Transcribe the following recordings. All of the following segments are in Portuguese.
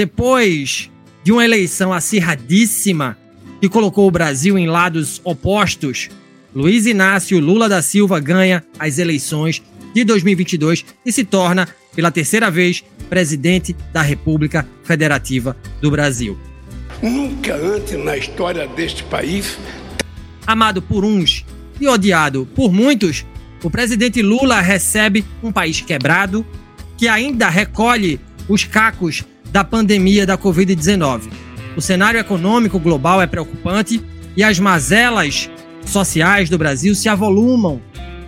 Depois de uma eleição acirradíssima que colocou o Brasil em lados opostos, Luiz Inácio Lula da Silva ganha as eleições de 2022 e se torna, pela terceira vez, presidente da República Federativa do Brasil. Nunca antes na história deste país. Amado por uns e odiado por muitos, o presidente Lula recebe um país quebrado que ainda recolhe os cacos da pandemia da Covid-19. O cenário econômico global é preocupante e as mazelas sociais do Brasil se avolumam.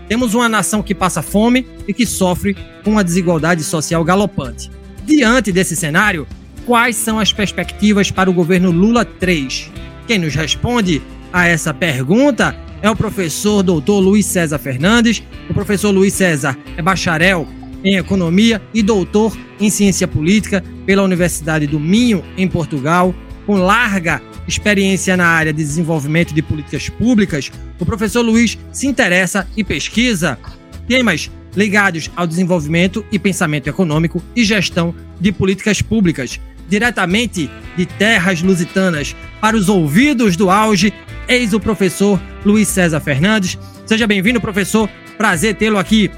Temos uma nação que passa fome e que sofre com uma desigualdade social galopante. Diante desse cenário, quais são as perspectivas para o governo Lula 3? Quem nos responde a essa pergunta é o professor doutor Luiz César Fernandes. O professor Luiz César é bacharel em Economia e doutor em Ciência Política pela Universidade do Minho, em Portugal, com larga experiência na área de desenvolvimento de políticas públicas, o professor Luiz se interessa e pesquisa temas ligados ao desenvolvimento e pensamento econômico e gestão de políticas públicas, diretamente de terras lusitanas para os ouvidos do auge, eis o professor Luiz César Fernandes. Seja bem-vindo, professor. Prazer tê-lo aqui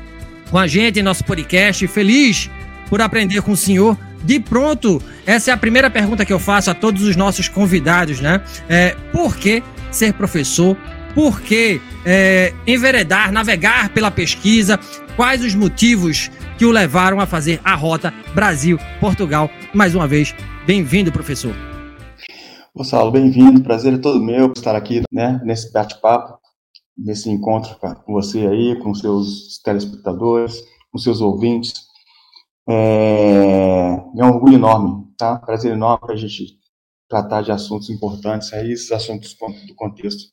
com a gente em nosso podcast. Feliz por aprender com o senhor. De pronto, essa é a primeira pergunta que eu faço a todos os nossos convidados, né? É, por que ser professor? Por que é, enveredar, navegar pela pesquisa? Quais os motivos que o levaram a fazer a rota Brasil-Portugal? Mais uma vez, bem-vindo, professor. Saulo, bem-vindo. Prazer é todo meu estar aqui né, nesse bate-papo nesse encontro com você aí, com seus telespectadores, com seus ouvintes. É, é um orgulho enorme, tá? Prazer enorme para a gente tratar de assuntos importantes aí, esses assuntos do contexto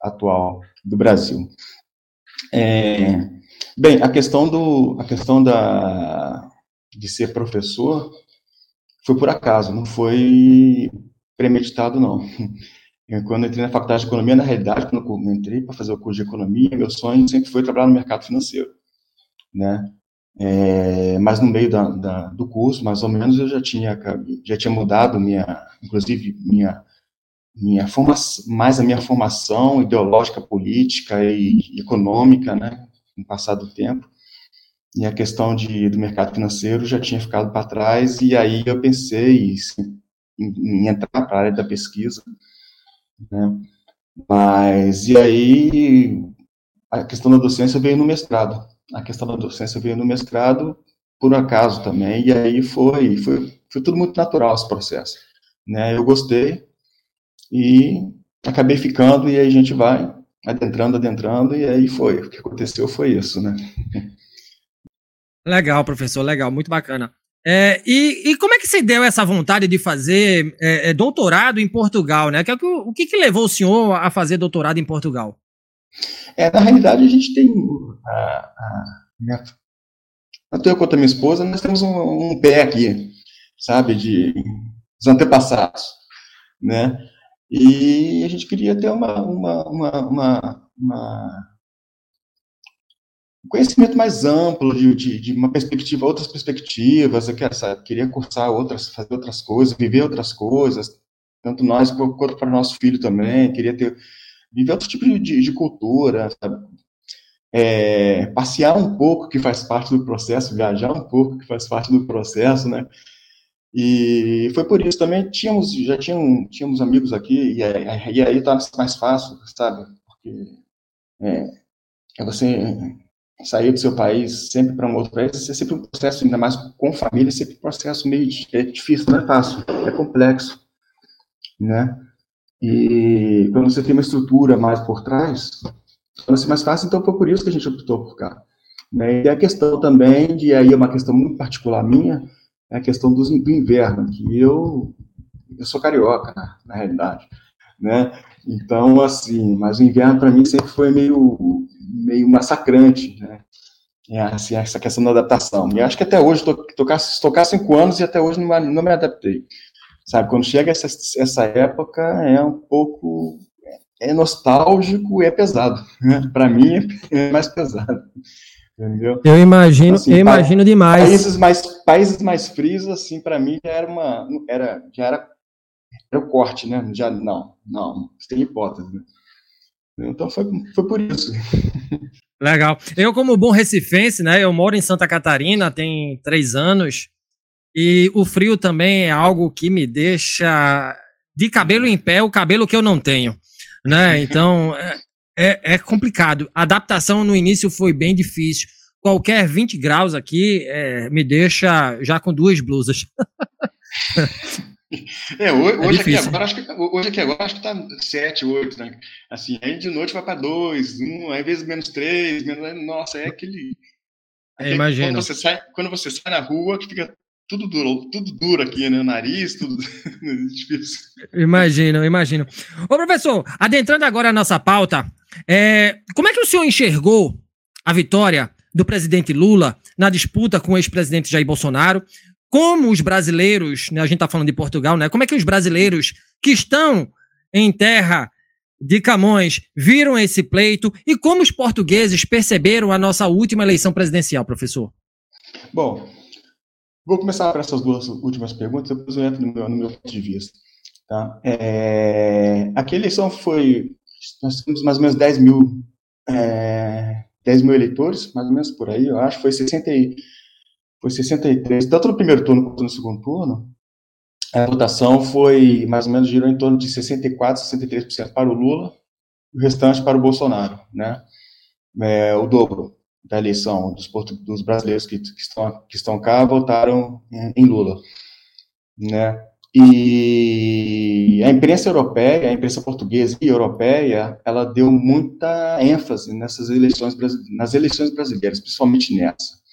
atual do Brasil. É, bem, a questão do, a questão da de ser professor foi por acaso, não foi premeditado não. Quando eu entrei na faculdade de economia, na realidade, quando eu entrei para fazer o curso de economia, meu sonho sempre foi trabalhar no mercado financeiro, né? É, mas no meio da, da, do curso, mais ou menos, eu já tinha já tinha mudado minha, inclusive minha minha formação, mais a minha formação ideológica, política e econômica, né? No passado tempo, e a questão de, do mercado financeiro já tinha ficado para trás e aí eu pensei em, em entrar para a área da pesquisa né? Mas, e aí, a questão da docência veio no mestrado. A questão da docência veio no mestrado, por acaso também, e aí foi, foi, foi tudo muito natural esse processo. Né? Eu gostei e acabei ficando, e aí a gente vai adentrando, adentrando, e aí foi. O que aconteceu foi isso, né? Legal, professor, legal, muito bacana. É, e, e, como é que se deu essa vontade de fazer é, é doutorado em Portugal, né? É o que, que levou o senhor a fazer doutorado em Portugal? É, na realidade, a gente tem. A, a tanto eu quanto a minha esposa, nós temos um, um pé aqui, sabe, de os antepassados, né? E a gente queria ter uma, uma, uma, uma, uma conhecimento mais amplo, de, de, de, uma perspectiva, outras perspectivas, eu sabe, queria cursar outras, fazer outras coisas, viver outras coisas, tanto nós quanto para nosso filho também, queria ter, viver outro tipo de, de cultura, sabe? É, passear um pouco, que faz parte do processo, viajar um pouco, que faz parte do processo, né? E foi por isso também tínhamos, já tinham, tínhamos amigos aqui, e, e aí tá mais fácil, sabe? Porque é, é você sair do seu país sempre para um outro país, é sempre um processo, ainda mais com família, é sempre um processo meio é difícil, não é fácil, é complexo, né? E quando você tem uma estrutura mais por trás, torna ser mais fácil, então foi por isso que a gente optou por cá. Né? E a questão também, de aí é uma questão muito particular minha, é a questão do, inverno, que eu, eu sou carioca, na, na realidade, né? Então, assim, mas o inverno para mim sempre foi meio, meio massacrante, né? É, assim, essa questão da adaptação. E acho que até hoje, estou há cinco anos e até hoje não, não me adaptei. Sabe, quando chega essa, essa época, é um pouco é nostálgico e é pesado. Né? Para mim, é mais pesado. Entendeu? Eu imagino, assim, eu imagino demais. Países mais, países mais frios, assim, para mim já era uma, era, já era, era o corte, né? Já não, não, tem hipótese. Né? Então foi, foi por isso. Legal. Eu como bom recifense, né? Eu moro em Santa Catarina tem três anos e o frio também é algo que me deixa de cabelo em pé, o cabelo que eu não tenho, né? Então é, é, é complicado. A adaptação no início foi bem difícil. Qualquer 20 graus aqui é, me deixa já com duas blusas. É, hoje, é hoje aqui agora, acho que, hoje aqui agora acho que tá 7, 8, né? Assim, aí de noite vai para 2, 1, às vezes menos 3, menos, nossa, é aquele. É, imagina. Quando você, sai, quando você sai na rua, que fica tudo duro, tudo duro aqui, né? O nariz, tudo difícil. Imagino, imagino. Ô, professor, adentrando agora a nossa pauta, é, como é que o senhor enxergou a vitória do presidente Lula na disputa com o ex-presidente Jair Bolsonaro? Como os brasileiros, né, a gente está falando de Portugal, né? Como é que os brasileiros que estão em terra de Camões viram esse pleito e como os portugueses perceberam a nossa última eleição presidencial, professor? Bom, vou começar por essas duas últimas perguntas, depois eu entro no meu, no meu ponto de vista. Tá? É, aquela eleição foi nós temos mais ou menos 10 mil, é, 10 mil eleitores, mais ou menos por aí, eu acho, foi, 60 e, foi 63, tanto no primeiro turno quanto no segundo turno, a votação foi, mais ou menos, girou em torno de 64, 63% para o Lula, o restante para o Bolsonaro, né, é, o dobro da eleição dos, dos brasileiros que, que, estão, que estão cá votaram em Lula, né, e a imprensa europeia, a imprensa portuguesa e europeia, ela deu muita ênfase nessas eleições, nas eleições brasileiras, principalmente nessa.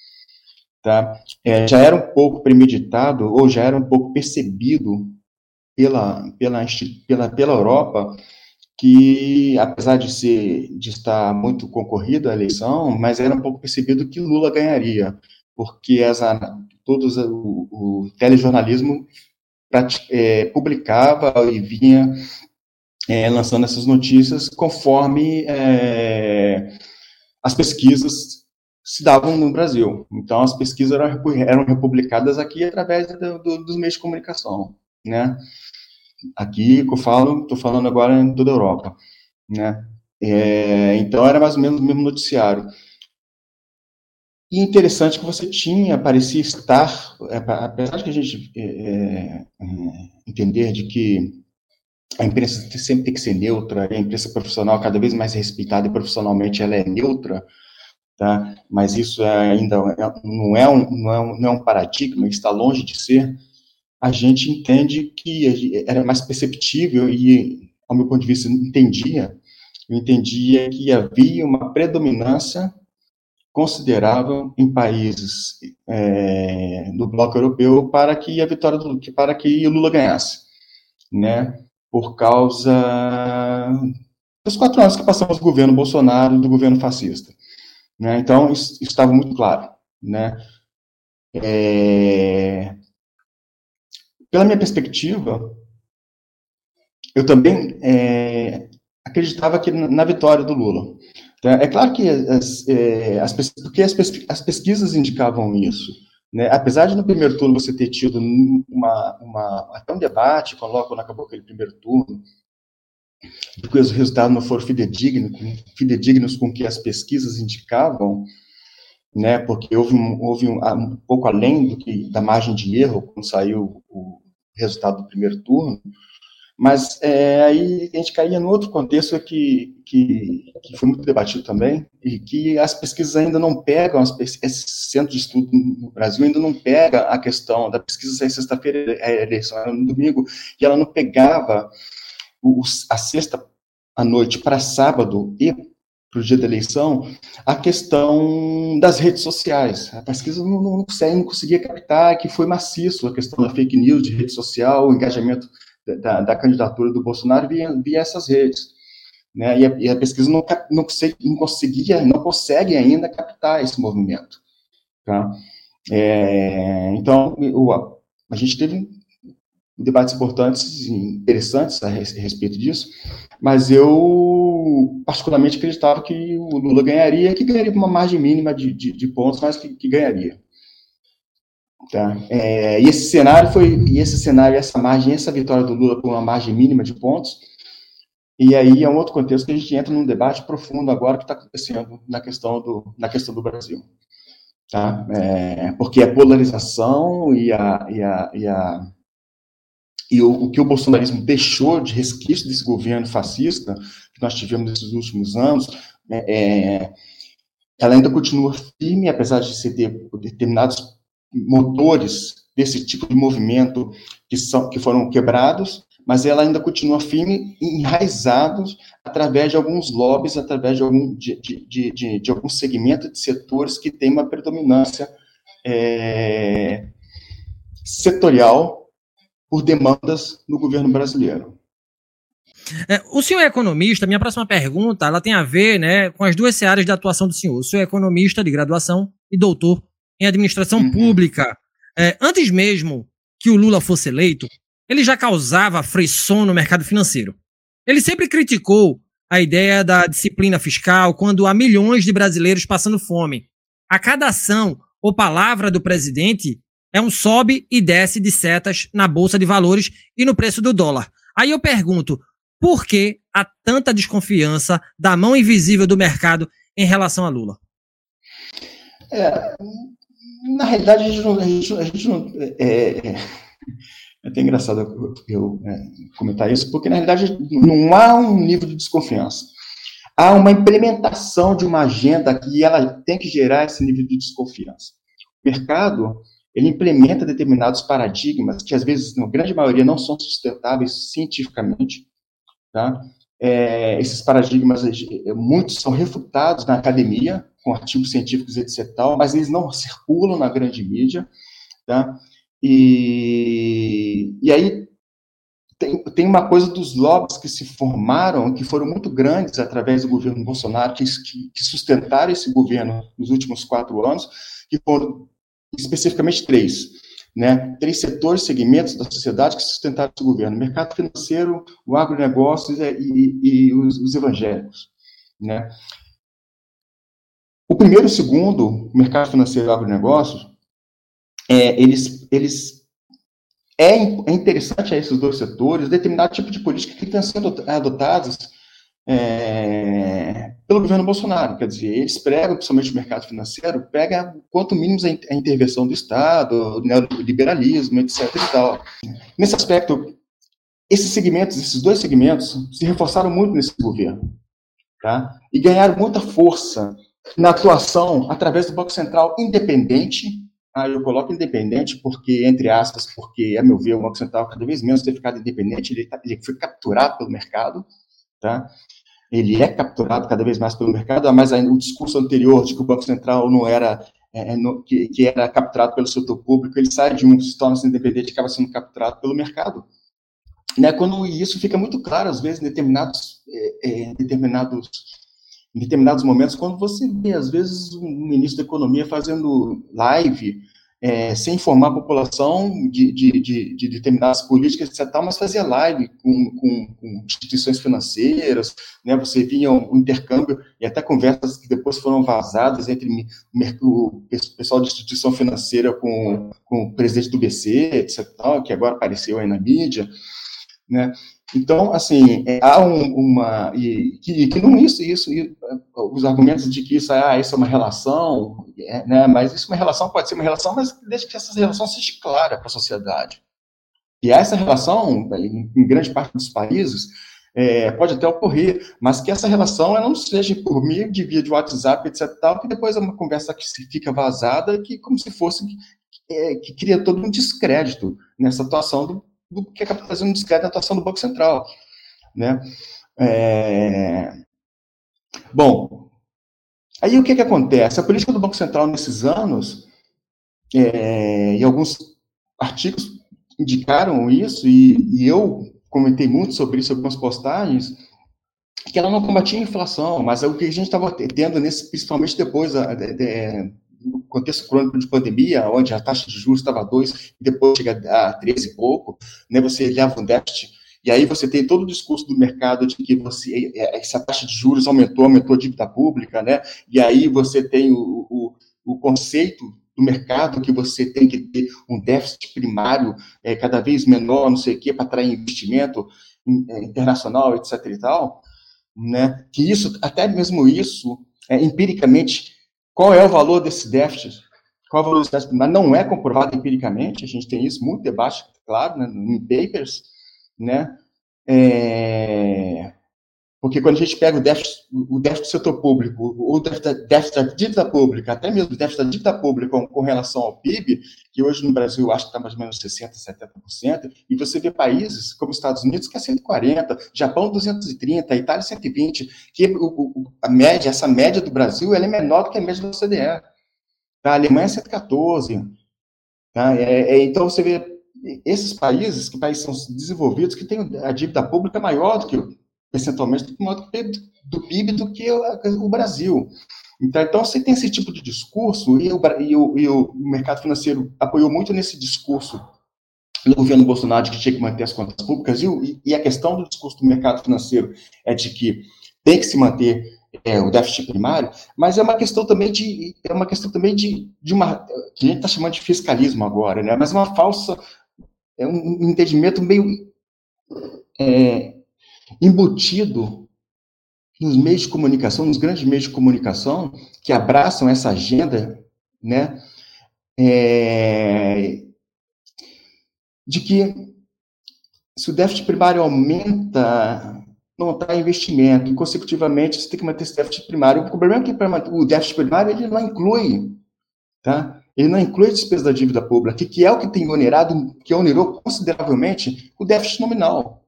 Tá? É, já era um pouco premeditado, ou já era um pouco percebido pela, pela, pela, pela Europa, que apesar de ser de estar muito concorrida a eleição, mas era um pouco percebido que Lula ganharia, porque as, todos o, o telejornalismo é, publicava e vinha é, lançando essas notícias conforme é, as pesquisas se davam no Brasil. Então, as pesquisas eram, republicadas aqui através do, do, dos meios de comunicação, né? Aqui, que eu falo, estou falando agora em toda a Europa, né? É, então, era mais ou menos o mesmo noticiário. E interessante que você tinha, parecia estar, é, apesar de que a gente é, é, entender de que a imprensa sempre tem que ser neutra, a imprensa profissional cada vez mais respeitada e profissionalmente ela é neutra, tá? mas isso é ainda não é, um, não, é um, não é um paradigma, está longe de ser, a gente entende que era mais perceptível e, ao meu ponto de vista, entendia, eu entendia que havia uma predominância considerável em países é, do bloco europeu para que a vitória do para que o Lula ganhasse, né? Por causa dos quatro anos que passamos do governo Bolsonaro, do governo fascista, né? Então isso, estava muito claro, né? É, pela minha perspectiva, eu também é, acreditava que na vitória do Lula. Tá? É claro que as, é, as, porque as, as pesquisas indicavam isso. Né? Apesar de no primeiro turno você ter tido uma, uma, até um debate, quando logo acabou aquele primeiro turno, porque os resultados não foram fidedignos, fidedignos com que as pesquisas indicavam, né? porque houve, um, houve um, um pouco além do que da margem de erro quando saiu o resultado do primeiro turno, Mas é, aí a gente caía no outro contexto que, que, que, foi muito debatido também, e que as pesquisas ainda não pegam, as, esse centro de estudo no Brasil ainda não pega a questão da pesquisa, sexta-feira a eleição era no domingo, e ela não pegava a sexta à noite para sábado e para o dia da eleição, a questão das redes sociais. A pesquisa não, não, não conseguia captar que foi maciço a questão da fake news de rede social, o engajamento da, da candidatura do Bolsonaro via, via essas redes. Né? E, a, e a pesquisa não, não, não, conseguia, não consegue ainda captar esse movimento. Tá? É, então, o, a gente teve debates importantes e interessantes a respeito disso, mas eu particularmente acreditava que o Lula ganharia, que ganharia uma margem mínima de, de, de pontos, mas que, que ganharia. Tá? É, e esse cenário foi, e esse cenário, essa margem, essa vitória do Lula por uma margem mínima de pontos, e aí é um outro contexto que a gente entra num debate profundo agora que está acontecendo na questão do, na questão do Brasil. Tá? É, porque a polarização e a, e a, e a e o, o, que o bolsonarismo deixou de resquício desse governo fascista que nós tivemos nesses últimos anos, é, é, ela ainda continua firme, apesar de se ter determinados motores desse tipo de movimento que, são, que foram quebrados, mas ela ainda continua firme e enraizado através de alguns lobbies, através de algum, de, de, de, de algum segmento de setores que tem uma predominância é, setorial por demandas no governo brasileiro. É, o senhor é economista, minha próxima pergunta ela tem a ver né, com as duas áreas de atuação do senhor. O senhor é economista de graduação e doutor em administração uhum. pública. É, antes mesmo que o Lula fosse eleito, ele já causava frisson no mercado financeiro. Ele sempre criticou a ideia da disciplina fiscal quando há milhões de brasileiros passando fome. A cada ação ou palavra do presidente é um sobe e desce de setas na bolsa de valores e no preço do dólar. Aí eu pergunto, por que há tanta desconfiança da mão invisível do mercado em relação a Lula? É, na realidade, a gente não. A gente, não é, é, é, até engraçado eu, eu é, comentar isso, porque na realidade não há um nível de desconfiança. Há uma implementação de uma agenda que ela tem que gerar esse nível de desconfiança. O mercado ele implementa determinados paradigmas que às vezes, na grande maioria, não são sustentáveis cientificamente. Tá? É, esses paradigmas, muitos são refutados na academia, com artigos científicos, etc. Tal, mas eles não circulam na grande mídia. Tá? E, e aí tem, tem uma coisa dos lobbies que se formaram, que foram muito grandes através do governo Bolsonaro, que, que sustentaram esse governo nos últimos quatro anos, que foram especificamente três. Né, três setores, segmentos da sociedade que sustentaram esse governo: o mercado financeiro, o agronegócio e, e, e os, os, evangélicos. Né. O primeiro e o segundo, mercado financeiro e agronegócio, é, eles, eles é, é interessante a esses dois setores determinado tipo de política que estão sendo adotadas é, pelo governo Bolsonaro. Quer dizer, eles pregam, principalmente o mercado financeiro, pega quanto mínimo a intervenção do Estado, o neoliberalismo, etc. E tal. Nesse aspecto, esses segmentos, esses dois segmentos, se reforçaram muito nesse governo. Tá? E ganharam muita força na atuação através do Banco Central independente. Ah, eu coloco independente porque, entre aspas, porque, a meu ver, o Banco Central cada vez menos tem ficado independente, ele, tá, ele foi capturado pelo mercado, tá? ele é capturado cada vez mais pelo mercado, mas o discurso anterior de que o Banco Central não era, é, é no, que, que, era capturado pelo setor público, ele sai de um, se torna independente e acaba sendo capturado pelo mercado. Né, quando isso fica muito claro, às vezes, em determinados, é, é, determinados, em determinados momentos, quando você vê, às vezes, um ministro da Economia fazendo live é, sem informar a população de, de, de, de, determinadas políticas, etc., mas fazia live com, com, com, instituições financeiras, né, você via um, intercâmbio e até conversas que depois foram vazadas entre o pessoal de instituição financeira com, com o presidente do BC, etc., que agora apareceu aí na mídia, né, então, assim, é, há um, uma. E, que, que não isso, isso, e, os argumentos de que isso, ah, isso é uma relação, é, né, mas isso é uma relação, pode ser uma relação, mas desde que essa relação seja clara para a sociedade. E essa relação, em grande parte dos países, é, pode até ocorrer, mas que essa relação ela não seja por meio de via de WhatsApp, etc. Tal, que depois é uma conversa que fica vazada, que como se fosse é, que cria todo um descrédito nessa atuação do, do que fazendo um descrédito na atuação do Banco Central, né? É... Bom, aí o que, que acontece? A política do Banco Central nesses anos, é, e alguns artigos indicaram isso, e, e eu comentei muito sobre isso, algumas postagens, que ela não combatia a inflação, mas é o que a gente estava tendo, nesse, principalmente depois da, no contexto crônico de pandemia, onde a taxa de juros estava a 2 e depois chega a 13 e pouco, né, você leva um déficit, e aí você tem todo o discurso do mercado de que você, é, essa taxa de juros aumentou, aumentou a dívida pública, né, e aí você tem o, o, o conceito do mercado que você tem que ter um déficit primário é, cada vez menor, não sei o quê, para atrair investimento é, internacional, etc. e tal, né? Que isso, até mesmo isso, é, empiricamente, qual é o valor desse déficit? Qual é o valor desse déficit primário? Não é comprovado empiricamente, a gente tem isso, muito debate, claro, né, em papers, né? É, porque quando a gente pega o déficit, o déficit do setor público, o déficit, déficit da dívida pública, até mesmo o déficit da dívida pública com, com relação ao PIB, que hoje no Brasil acho que está mais ou menos 60%, 70%, e você vê países como Estados Unidos que é 140%, Japão 230%, Itália 120%, que o, o, a média, essa média do Brasil, ela é menor do que a média da OCDE. Tá? A Alemanha é 114%. Tá? É, é, então você vê esses países, que países são desenvolvidos, que têm a dívida pública maior do que percentualmente do do, PIB do que o, Brasil. Então, então, você tem esse tipo de discurso, e o, e, o, e o mercado financeiro apoiou muito nesse discurso no governo Bolsonaro de que tinha que manter as contas públicas, e, e a questão do discurso do mercado financeiro é de que tem que se manter é, o déficit primário, mas é uma questão também de é uma questão também de, de uma que a gente está chamando de fiscalismo agora, né? Mas uma falsa é um entendimento meio é, embutido nos meios de comunicação, nos grandes meios de comunicação, que abraçam essa agenda, né, é, de que se o déficit primário aumenta, não está investimento, e, consecutivamente, você tem que manter esse déficit primário. O problema é que o déficit primário ele não inclui, tá? Ele não inclui a despesa da dívida pública, que é o que tem onerado, que onerou consideravelmente o déficit nominal.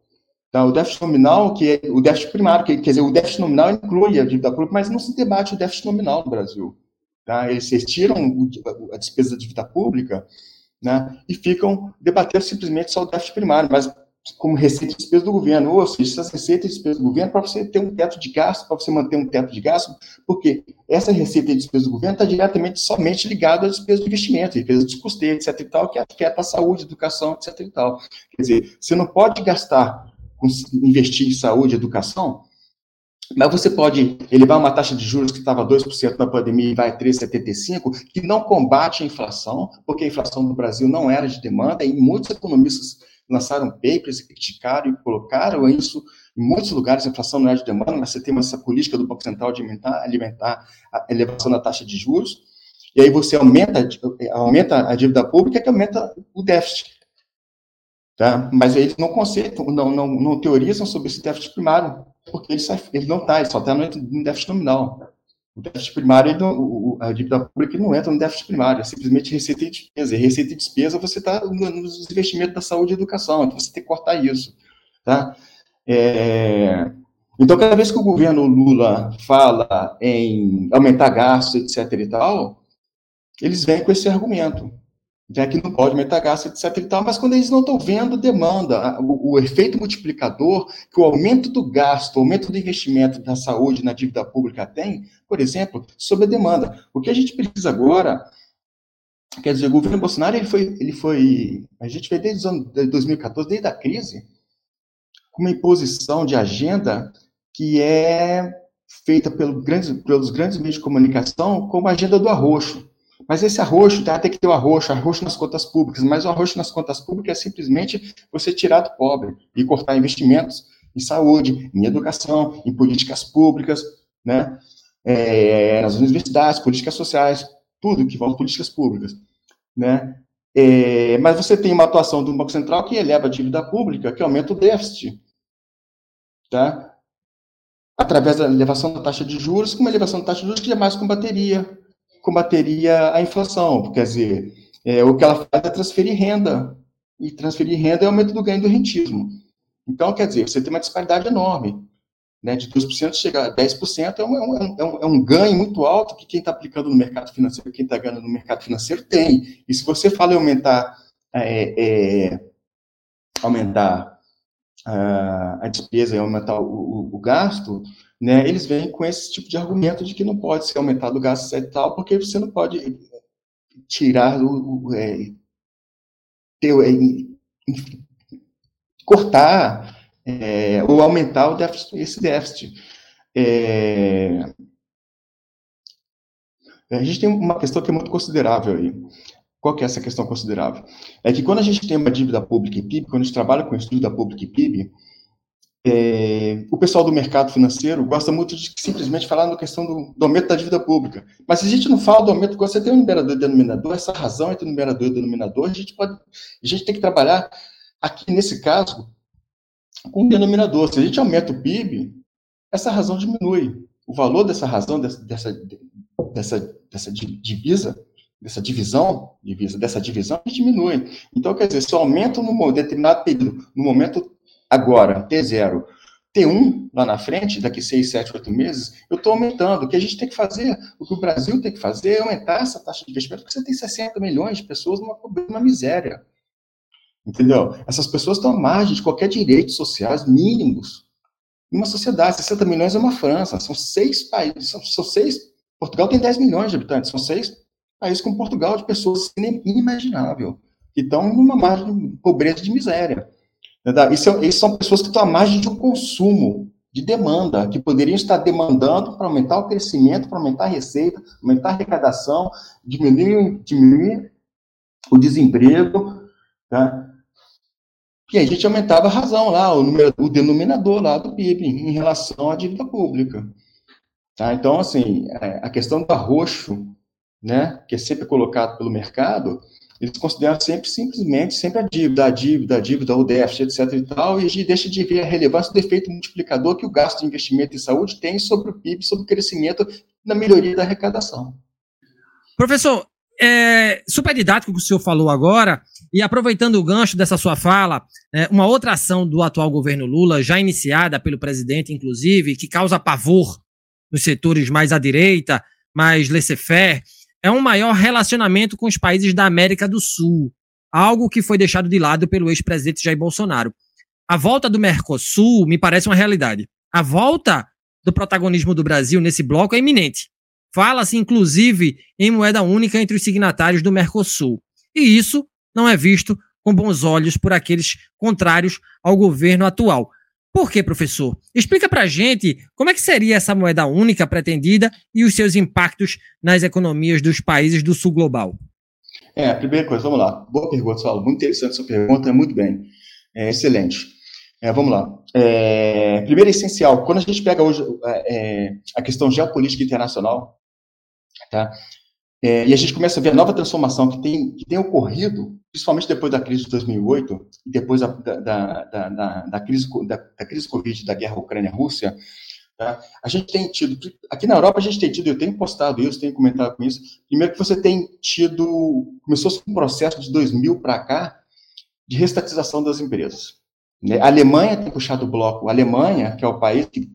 Então, o déficit nominal, que é o déficit primário, que, quer dizer, o déficit nominal inclui a dívida pública, mas não se debate o déficit nominal no Brasil. Tá? Eles tiram a despesa da dívida pública né, e ficam debatendo simplesmente só o déficit primário, mas como receita e despesa do governo, ou seja, essas receitas e despesas do governo para você ter um teto de gasto, para você manter um teto de gasto, porque essa receita e despesa do governo está diretamente somente ligada às despesas de investimento, despesas de custeio, etc e tal, que afeta a saúde, educação, etc e tal. Quer dizer, você não pode gastar investir em saúde educação, mas você pode elevar uma taxa de juros que estava 2% na pandemia e vai 3,75%, que não combate a inflação, porque a inflação do Brasil não era de demanda, e muitos economistas lançaram papers criticaram e colocaram isso em muitos lugares, a inflação não é de demanda, mas você tem essa política do Banco Central de alimentar, alimentar a elevação da taxa de juros, e aí você aumenta, aumenta a dívida pública que aumenta o déficit. Tá? Mas eles não conceitam, não, não, não teorizam sobre esse déficit primário, porque ele, ele não está, ele só está no, déficit nominal. O déficit primário, não, o, a dívida pública não entra no déficit primário, é simplesmente receita e despesa. E receita e despesa você está nos investimentos da saúde e educação, então você tem que cortar isso. Tá? É, então, cada vez que o governo Lula fala em aumentar gastos, etc. e tal, eles vêm com esse argumento já que não pode metagasto, etc. E tal, mas quando eles não estão vendo demanda, o, o, efeito multiplicador que o aumento do gasto, o aumento do investimento da saúde na dívida pública tem, por exemplo, sobre a demanda. O que a gente precisa agora, quer dizer, o governo Bolsonaro, ele foi, ele foi a gente vê desde 2014, desde a crise, com uma imposição de agenda que é feita pelo grandes, pelos grandes meios de comunicação como a agenda do arroxo. Mas esse arroxo, tá, tem que ter o arroxo, arroxo nas contas públicas, mas o arroxo nas contas públicas é simplesmente você tirar do pobre e cortar investimentos em saúde, em educação, em políticas públicas, né, é, nas universidades, políticas sociais, tudo que envolve políticas públicas, né. É, mas você tem uma atuação do Banco Central que eleva a dívida pública, que aumenta o déficit. Tá? Através da elevação da taxa de juros, com uma elevação da taxa de juros que jamais combateria, combateria a inflação. Quer dizer, é, o que ela faz é transferir renda. E transferir renda é aumento do ganho do rentismo. Então, quer dizer, você tem uma disparidade enorme né, de 2% chegar a 10% é é, um, é, um, é um ganho muito alto que quem está aplicando no mercado financeiro, quem está ganhando no mercado financeiro tem. E se você fala em aumentar, é, é, aumentar a, a despesa e aumentar o, o, o, gasto, né, eles vêm com esse tipo de argumento de que não pode ser aumentado o gasto e tal, porque você não pode tirar o, o é, ter, é, cortar é, ou aumentar o déficit, esse déficit. É, a gente tem uma questão que é muito considerável aí. Qual que é essa questão considerável? É que quando a gente tem uma dívida pública e PIB, quando a gente trabalha com estudo da pública e PIB, é, o pessoal do mercado financeiro gosta muito de simplesmente falar na questão do, do, aumento da dívida pública. Mas se a gente não fala do aumento, você tem um numerador e denominador, essa razão entre o numerador e denominador, a gente, pode, a gente tem que trabalhar aqui, nesse caso, com o denominador. Se a gente aumenta o PIB, essa razão diminui. O valor dessa razão, dessa, dessa, dessa, divisa, dessa divisão, divisa, dessa divisão, diminui. Então, quer dizer, se eu aumento num determinado período, no momento agora, T0, T1 lá na frente, daqui 6, 7, 8 meses, eu estou aumentando. O que a gente tem que fazer, o que o Brasil tem que fazer é aumentar essa taxa de investimento, porque você tem 60 milhões de pessoas numa, numa miséria. Entendeu? Essas pessoas estão à margem de qualquer direito sociais mínimos. Uma sociedade, 60 milhões é uma França, são seis países, são, são seis. Portugal tem 10 milhões de habitantes, são seis países com Portugal de pessoas inimaginável, que estão numa margem de pobreza de miséria. Isso, é, isso são pessoas que estão à margem de um consumo, de demanda, que poderiam estar demandando para aumentar o crescimento, para aumentar a receita, aumentar a arrecadação, diminuir, diminuir o desemprego, tá? E a gente aumentava a razão lá, o, número, o denominador lá do PIB em relação à dívida pública. Tá? Então, assim, é, a questão do arroxo, né, que é sempre colocado pelo mercado, eles consideram sempre, simplesmente, sempre a dívida, a dívida, a dívida, o déficit, etc e tal, e deixa de ver a relevância do efeito multiplicador que o gasto de investimento em saúde tem sobre o PIB, sobre o crescimento na melhoria da arrecadação. Professor, é super didático que o senhor falou agora, e aproveitando o gancho dessa sua fala, é, uma outra ação do atual governo Lula, já iniciada pelo presidente, inclusive, que causa pavor nos setores mais à direita, mais laissez-faire, é um maior relacionamento com os países da América do Sul, algo que foi deixado de lado pelo ex-presidente Jair Bolsonaro. A volta do Mercosul me parece uma realidade. A volta do protagonismo do Brasil nesse bloco é iminente. Fala-se, inclusive, em moeda única entre os signatários do Mercosul. E isso não é visto com bons olhos por aqueles contrários ao governo atual. Por quê, professor? Explica para a gente como é que seria essa moeda única pretendida e os seus impactos nas economias dos países do sul global. É, a primeira coisa, vamos lá. Boa pergunta, Saulo. Muito interessante sua pergunta, muito bem. É, excelente. É, vamos lá. É, primeiro é essencial, quando a gente pega hoje é, é a questão geopolítica internacional, Tá? É, e a gente começa a ver a nova transformação que tem, que tem ocorrido, principalmente depois da crise de 2008, e depois da, da, da, da, da crise, da, da crise Covid, da guerra Ucrânia-Rússia, Tá? A gente tem tido, aqui na Europa a gente tem tido, eu tenho postado isso, tenho comentado com isso, primeiro que você tem tido, começou um processo de 2000 para cá, de restatização das empresas. Né? A Alemanha tem puxado o bloco, a Alemanha, que é o país que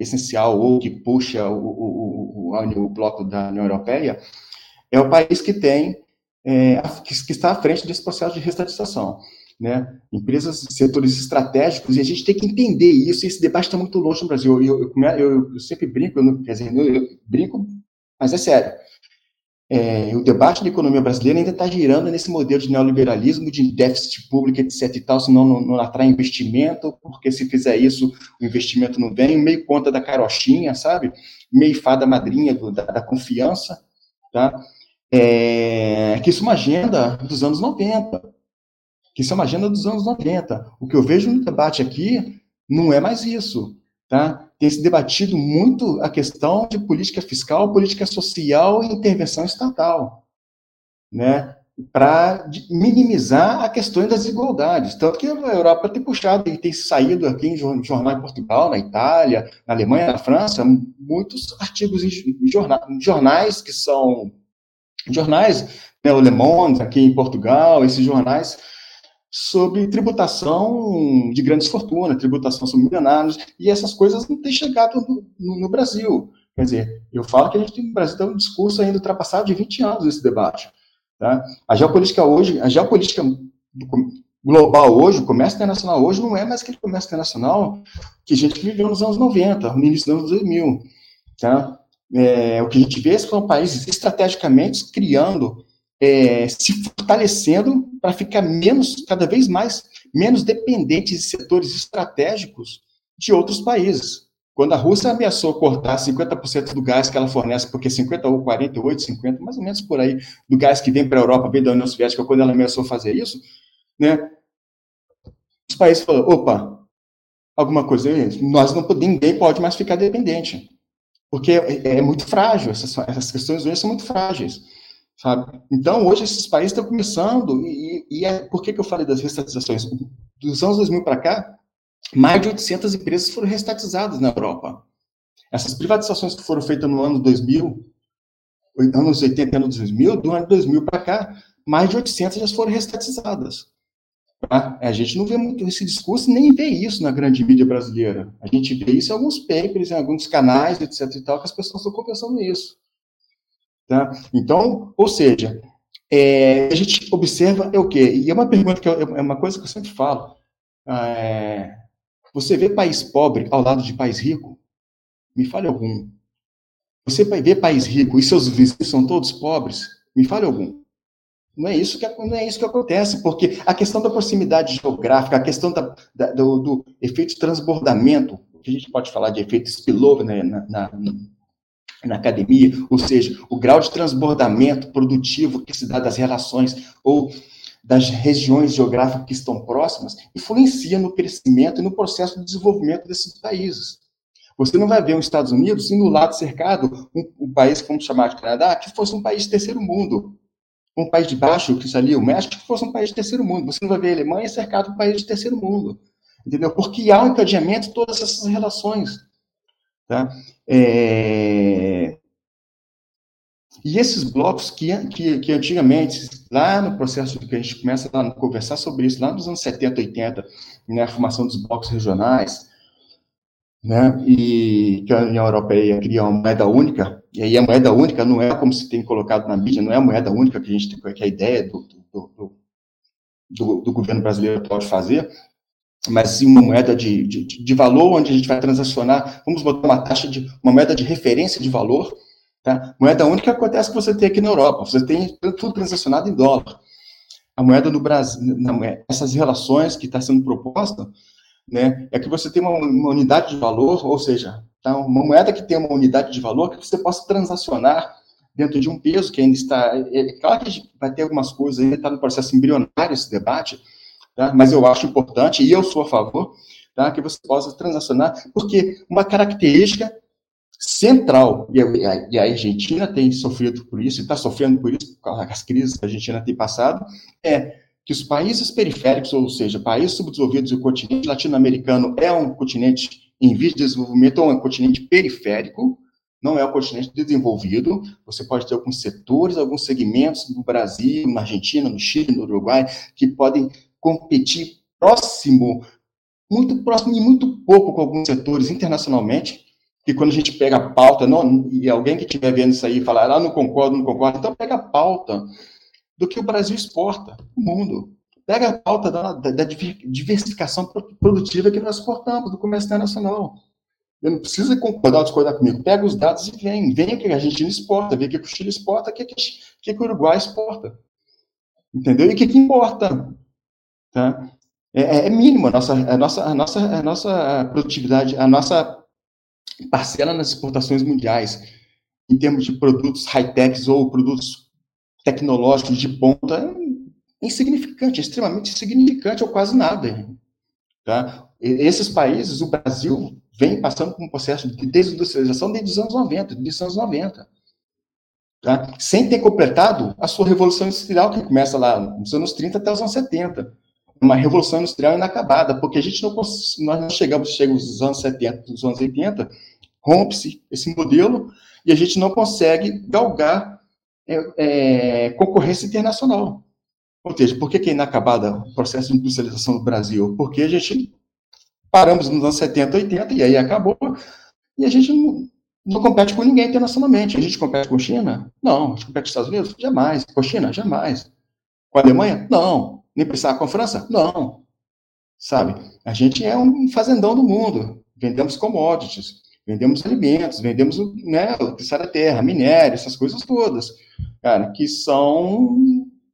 essencial ou que puxa o, o, o, o bloco da União Europeia, é o país que tem, é, que, que, está à frente desse processo de restatização. Né? Empresas, setores estratégicos, e a gente tem que entender isso, esse debate está muito longe no Brasil. Eu, eu, eu, eu sempre brinco, eu quer dizer, eu, brinco, mas é sério. É, o debate da economia brasileira ainda está girando nesse modelo de neoliberalismo, de déficit público, etc e tal, senão não, não atrai investimento, porque se fizer isso, o investimento não vem, meio conta da carochinha, sabe? Meio fada madrinha do, da, da, confiança, tá? É, que isso é uma agenda dos anos 90, que isso é uma agenda dos anos 90. O que eu vejo no debate aqui não é mais isso, tá? Tem se debatido muito a questão de política fiscal, política social e intervenção estatal, né? para minimizar a questão das desigualdades. Tanto que a Europa tem puxado e tem saído aqui em jornal em Portugal, na Itália, na Alemanha, na França, muitos artigos em jornais que são jornais, né, o Le Monde, aqui em Portugal, esses jornais sobre tributação de grandes fortunas, tributação sobre milionários, e essas coisas não têm chegado no, no, Brasil. Quer dizer, eu falo que a gente tem no Brasil tem um discurso ainda ultrapassado de 20 anos esse debate. Tá? A geopolítica hoje, a geopolítica global hoje, o comércio internacional hoje não é mais aquele comércio internacional que a gente viveu nos anos 90, no início dos anos 2000. Tá? É, o que a gente vê são países estrategicamente criando, é, se fortalecendo para ficar menos, cada vez mais, menos dependentes de setores estratégicos de outros países. Quando a Rússia ameaçou cortar 50% do gás que ela fornece, porque 50 ou 48, 50, mais ou menos por aí, do gás que vem para a Europa, vem da União Soviética, quando ela ameaçou fazer isso, né, os países falaram, opa, alguma coisa, nós não podemos, ninguém pode mais ficar dependente, porque é, é muito frágil, essas, essas questões hoje são muito frágeis, sabe? Então, hoje esses países estão começando, e, e é, por que, que eu falei das restatizações? Dos anos 2000 para cá, mais de 800 empresas foram restatizadas na Europa. Essas privatizações que foram feitas no ano 2000, anos 80 e anos 2000, do ano 2000 para cá, mais de 800 já foram restatizadas. Tá? A gente não vê muito esse discurso, nem vê isso na grande mídia brasileira. A gente vê isso em alguns papers, em alguns canais, etc. e tal, que as pessoas estão conversando isso. Tá? Então, ou seja, é, a gente observa é o quê? E é uma pergunta que eu, é uma coisa que eu sempre falo. É, você vê país pobre ao lado de país rico? Me fale algum. Você vai ver país rico e seus vizinhos são todos pobres? Me fale algum. Não é isso que, não é isso que acontece, porque a questão da proximidade geográfica, a questão da, da, do, do, efeito transbordamento, que a gente pode falar de efeito spillover né, na, na, na, academia, ou seja, o grau de transbordamento produtivo que se dá das relações, ou das regiões geográficas que estão próximas influencia no crescimento e no processo de desenvolvimento desses países. Você não vai ver os Estados Unidos indo lado cercado, um, um país vamos chamar de Canadá, que fosse um país de terceiro mundo. Um país de baixo, que seria o México, que fosse um país de terceiro mundo. Você não vai ver a Alemanha cercado um país de terceiro mundo. Entendeu? Porque há um encadeamento de todas essas relações. Tá? É... E esses blocos que, que, que, antigamente, lá no processo que a gente começa a conversar sobre isso, lá nos anos 70, 80, né, a formação dos blocos regionais, né, e que a União Europeia cria uma moeda única, e aí a moeda única não é como se tem colocado na mídia, não é a moeda única que a gente tem, que é a ideia do, do, do, do governo brasileiro pode fazer, mas sim uma moeda de, de, de valor, onde a gente vai transacionar, vamos botar uma taxa de, uma moeda de referência de valor, Tá? Moeda única acontece que você tem aqui na Europa, você tem tudo transacionado em dólar. A moeda no Brasil, não, essas relações que está sendo proposta, né, é que você tem uma, uma, unidade de valor, ou seja, tá, uma moeda que tem uma unidade de valor que você possa transacionar dentro de um peso que ainda está. É, é claro que vai ter algumas coisas, ainda está no processo embrionário esse debate, tá, mas eu acho importante, e eu sou a favor, tá, que você possa transacionar, porque uma característica central, e a, e a Argentina tem sofrido por isso, e está sofrendo por isso, por causa das crises que a Argentina tem passado, é que os países periféricos, ou seja, países subdesenvolvidos e o continente latino-americano é um continente em vias de desenvolvimento, ou é um continente periférico, não é um continente desenvolvido. Você pode ter alguns setores, alguns segmentos no Brasil, na Argentina, no Chile, no Uruguai, que podem competir próximo, muito próximo e muito pouco com alguns setores internacionalmente, que quando a gente pega a pauta, não, e alguém que estiver vendo isso aí falar, ah, não concordo, não concordo, então pega a pauta do que o Brasil exporta o mundo. Pega a pauta da, da, diversificação produtiva que nós exportamos do comércio internacional. Eu não precisa concordar ou discordar comigo. Pega os dados e vem. Vem o que a Argentina exporta, vê o que o Chile exporta, o que, que, que o Uruguai exporta. Entendeu? E o que, que importa. Tá? É, é, é mínimo a nossa, a, nossa, a, nossa, a nossa produtividade, a nossa parcela nas exportações mundiais, em termos de produtos high-techs ou produtos tecnológicos de ponta, é insignificante, é extremamente insignificante ou quase nada. Tá? Esses países, o Brasil, vem passando por um processo de desindustrialização desde os anos 90, desde os anos 90. tá? sem ter completado a sua revolução industrial, que começa lá nos anos 30 até os anos 70. Uma revolução industrial inacabada, porque a gente não, nós não chegamos, nos anos 70, nos anos 80, rompe-se esse modelo e a gente não consegue galgar é, é, concorrência internacional. Ou seja, por que, que é inacabada o processo de industrialização do Brasil? Porque a gente paramos nos anos 70, 80 e aí acabou, e a gente não, não compete com ninguém internacionalmente. A gente compete com China? Não. A gente compete com os Estados Unidos? Jamais. Com a China? Jamais. Com a Alemanha? Não. Nem pensar com a França? Não. Sabe? A gente é um fazendão do mundo. Vendemos commodities, vendemos alimentos, vendemos né, da terra, minério, essas coisas todas, cara, que são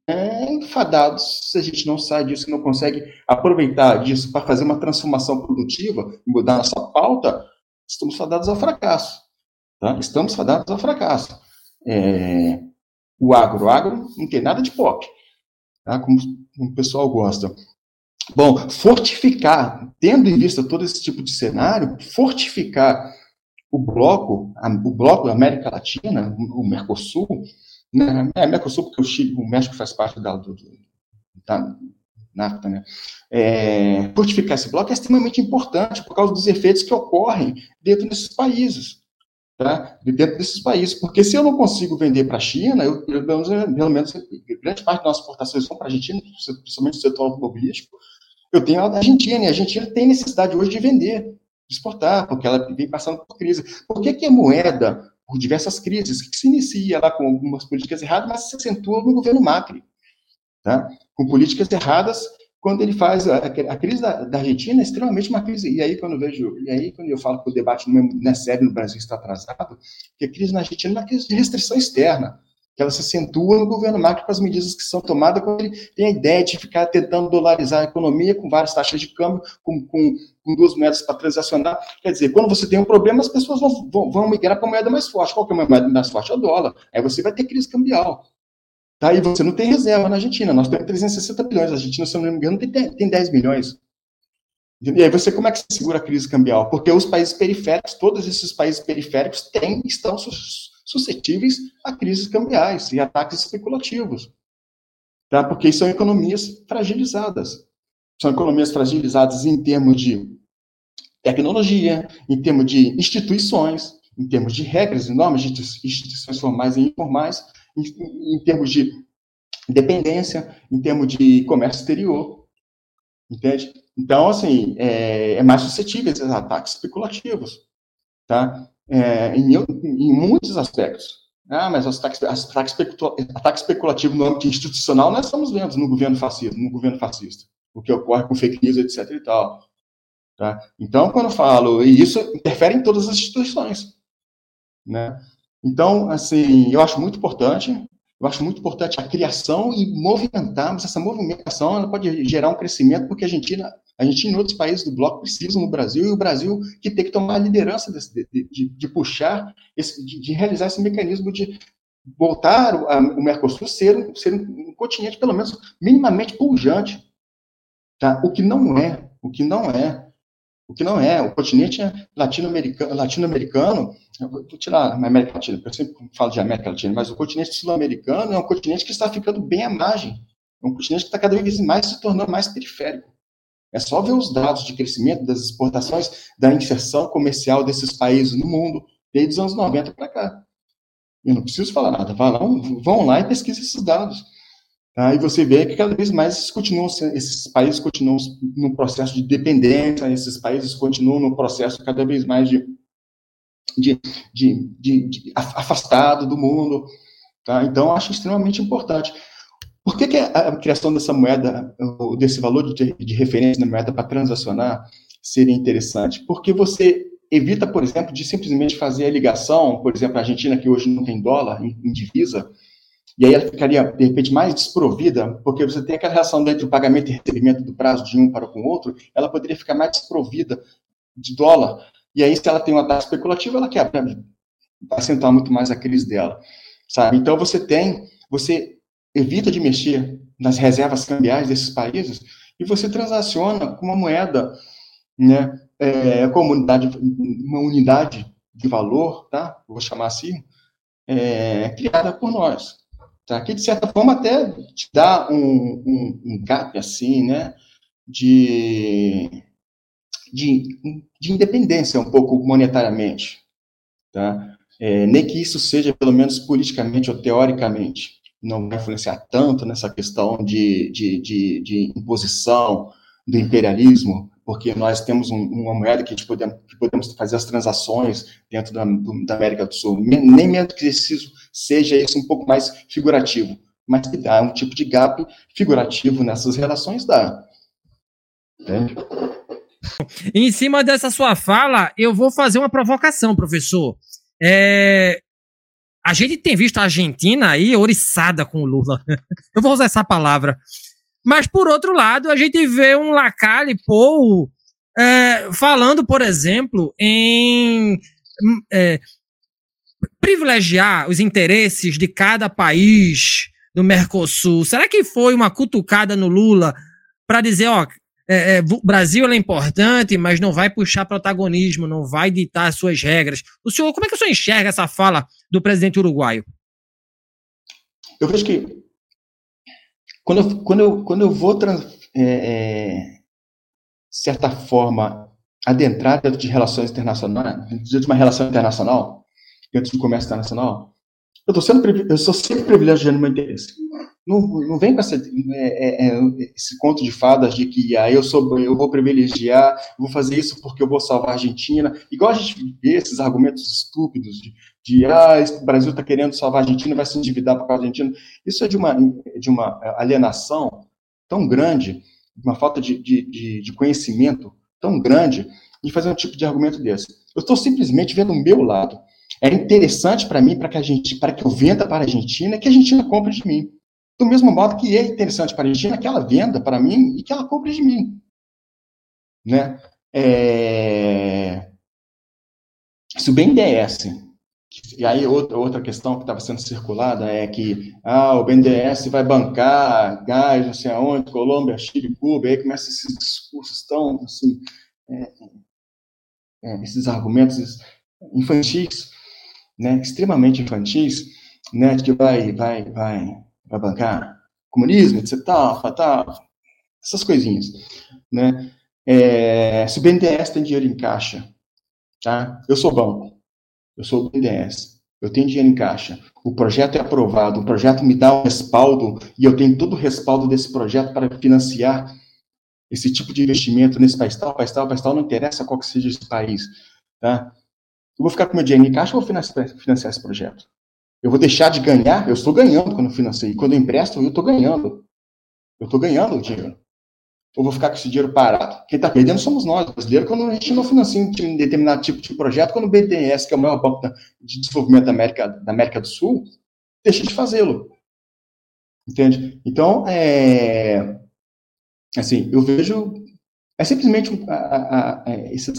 é, enfadados se a gente não sai disso, não consegue aproveitar disso para fazer uma transformação produtiva mudar nossa pauta, estamos fadados ao fracasso. Tá? Estamos fadados ao fracasso. É, o agro, o agro não tem nada de pop, tá? como, como o pessoal gosta. Bom, fortificar, tendo em vista todo esse tipo de cenário, fortificar o bloco, a, o bloco da América Latina, o Mercosul, né, é Mercosul porque o Chile, o México faz parte da, do, da NAFTA, né? É, fortificar esse bloco é extremamente importante por causa dos efeitos que ocorrem dentro desses países tá? de dentro desses países. Porque se eu não consigo vender para a China, eu, pelo, menos, pelo menos grande parte das nossas exportações vão para a Argentina, principalmente no setor automobilístico, eu tenho a Argentina, e a Argentina tem necessidade hoje de vender, de exportar, porque ela vem passando por crise. Por que, que a moeda, por diversas crises, que se inicia lá com algumas políticas erradas, mas se acentua no governo Macri, tá? com políticas erradas quando ele faz a, a crise da, da, Argentina é extremamente uma crise e aí quando eu vejo e aí quando eu falo que o debate não é, sério no Brasil está atrasado que a crise na Argentina é uma crise de restrição externa que ela se acentua no governo Macri com as medidas que são tomadas quando ele tem a ideia de ficar tentando dolarizar a economia com várias taxas de câmbio, com, com, com duas moedas para transacionar. Quer dizer, quando você tem um problema, as pessoas vão, vão, vão migrar para a moeda mais forte. Qual que é a moeda mais forte? É o dólar. Aí você vai ter crise cambial. Tá? E você não tem reserva na Argentina. Nós temos 360 bilhões. A Argentina, se eu não me engano, tem, tem 10 milhões. E aí você, como é que você segura a crise cambial? Porque os países periféricos, todos esses países periféricos têm, estão suscetíveis a crises cambiais e ataques especulativos. Tá? Porque são economias fragilizadas. São economias fragilizadas em termos de tecnologia, em termos de instituições, em termos de regras e normas instituições formais e informais, em, em termos de dependência, em termos de comércio exterior. Entende? Então, assim, é, é mais suscetível a esses ataques especulativos. Tá? É, em, em, muitos aspectos. Ah, mas os ataques, ataques, ataque especulativo no âmbito institucional nós estamos vendo no governo fascista, no governo fascista. O que ocorre com fake news, etc. e tal. Tá? Então, quando eu falo, e isso interfere em todas as instituições. Né? Então, assim, eu acho muito importante, eu acho muito importante a criação e movimentarmos essa movimentação, ela pode gerar um crescimento, porque a Argentina, a Argentina e outros países do bloco precisam no Brasil, e o Brasil que tem que tomar a liderança desse, de, de, de, puxar, esse, de, de, realizar esse mecanismo de voltar o, o Mercosul ser, ser um, um continente, pelo menos, minimamente pujante. Tá? O que não é, o que não é o que não é. O continente latino-americano, latino-americano vou tirar a América Latina, porque eu sempre falo de América Latina, mas o continente sul-americano é um continente que está ficando bem à margem. É um continente que está cada vez mais se tornando mais periférico. É só ver os dados de crescimento das exportações, da inserção comercial desses países no mundo, desde os anos 90 para cá. Eu não preciso falar nada, vão lá e pesquisem esses dados. Tá? E você vê que cada vez mais continuam, esses países continuam no processo de dependência, esses países continuam no processo cada vez mais de, de, de, de, de afastado do mundo. Tá? Então, acho extremamente importante. Por que, que a criação dessa moeda, desse valor de, de referência na moeda para transacionar seria interessante? Porque você evita, por exemplo, de simplesmente fazer a ligação, por exemplo, a Argentina, que hoje não tem dólar em, em divisa, e aí ela ficaria, de repente, mais desprovida, porque você tem aquela relação entre o pagamento e recebimento do prazo de um para com o outro, ela poderia ficar mais desprovida de dólar. E aí, se ela tem uma taxa especulativa, ela quebra, vai acentuar muito mais a crise dela, sabe? Então, você tem, você evita de mexer nas reservas cambiais desses países e você transaciona com uma moeda, né, é, uma unidade, uma unidade de valor, tá? Vou chamar assim, é, criada por nós. Tá? Que, de certa forma, até te dá um, um, um gap, assim, né? De, de, de independência um pouco monetariamente. Tá? É, nem que isso seja, pelo menos politicamente ou teoricamente, não vai influenciar tanto nessa questão de, de, de, de imposição do imperialismo, porque nós temos um, uma moeda que, podemos, que podemos fazer as transações dentro da, da, América do Sul, nem mesmo que isso seja isso um pouco mais figurativo, mas que dá um tipo de gap figurativo nessas relações, dá. Entende? Em cima dessa sua fala, eu vou fazer uma provocação, professor. É, a gente tem visto a Argentina aí oriçada com o Lula. Eu vou usar essa palavra. Mas, por outro lado, a gente vê um Lacalle Pou é, falando, por exemplo, em é, privilegiar os interesses de cada país do Mercosul. Será que foi uma cutucada no Lula para dizer, ó, é, é, o Brasil é importante, mas não vai puxar protagonismo, não vai ditar as suas regras. O senhor, como é que o senhor enxerga essa fala do presidente uruguaio? Eu vejo que quando eu, quando eu, quando eu vou, trans, é, é, certa forma, adentrar dentro de relações internacionais, dentro de uma relação internacional, dentro do comércio internacional, eu, tô sendo, eu sou sempre privilegiando meu interesse. Não, não vem com essa, é, é, é, esse conto de fadas de que ah, eu, sou, eu vou privilegiar, vou fazer isso porque eu vou salvar a Argentina. Igual a gente vê esses argumentos estúpidos de, de ah, o Brasil está querendo salvar a Argentina, vai se endividar por causa da Argentina. Isso é de uma, de uma alienação tão grande, uma falta de, de, de conhecimento tão grande, de fazer um tipo de argumento desse. Eu estou simplesmente vendo o meu lado. É interessante para mim, para que a gente, para que eu venda para a Argentina, que a Argentina compre de mim. Do mesmo modo que é interessante para a Argentina que ela venda para mim e que ela compre de mim. Né? É... Se o BNDES, e aí outra, outra questão que estava sendo circulada é que ah, o BNDES vai bancar gás, não sei aonde, Colômbia, Chile, Cuba, aí começa esses discursos tão, assim, é, é, esses argumentos infantis, né, extremamente infantis, né, que vai, vai, vai, vai bancar comunismo, etc, tal, tal, essas coisinhas, né? É, se o BNDES tem dinheiro em caixa, tá? Eu sou banco, eu sou o BNDES, eu tenho dinheiro em caixa, o projeto é aprovado, o projeto me dá um respaldo e eu tenho todo o respaldo desse projeto para financiar esse tipo de investimento nesse país tal, país tal, país tal, não interessa qual que seja esse país, tá? Eu vou ficar com meu dinheiro em caixa ou vou financiar esse projeto? Eu vou deixar de ganhar? Eu estou ganhando quando eu financei. Quando eu empresto, eu estou ganhando. Eu estou ganhando o dinheiro. Ou vou ficar com esse dinheiro parado? Quem está perdendo somos nós, brasileiros, quando a gente não financia um determinado tipo de projeto, quando o BNDES, que é o maior banco de desenvolvimento da América, da América do Sul, deixa de fazê-lo. Entende? Então, é, assim, eu vejo é simplesmente a, a, a, essa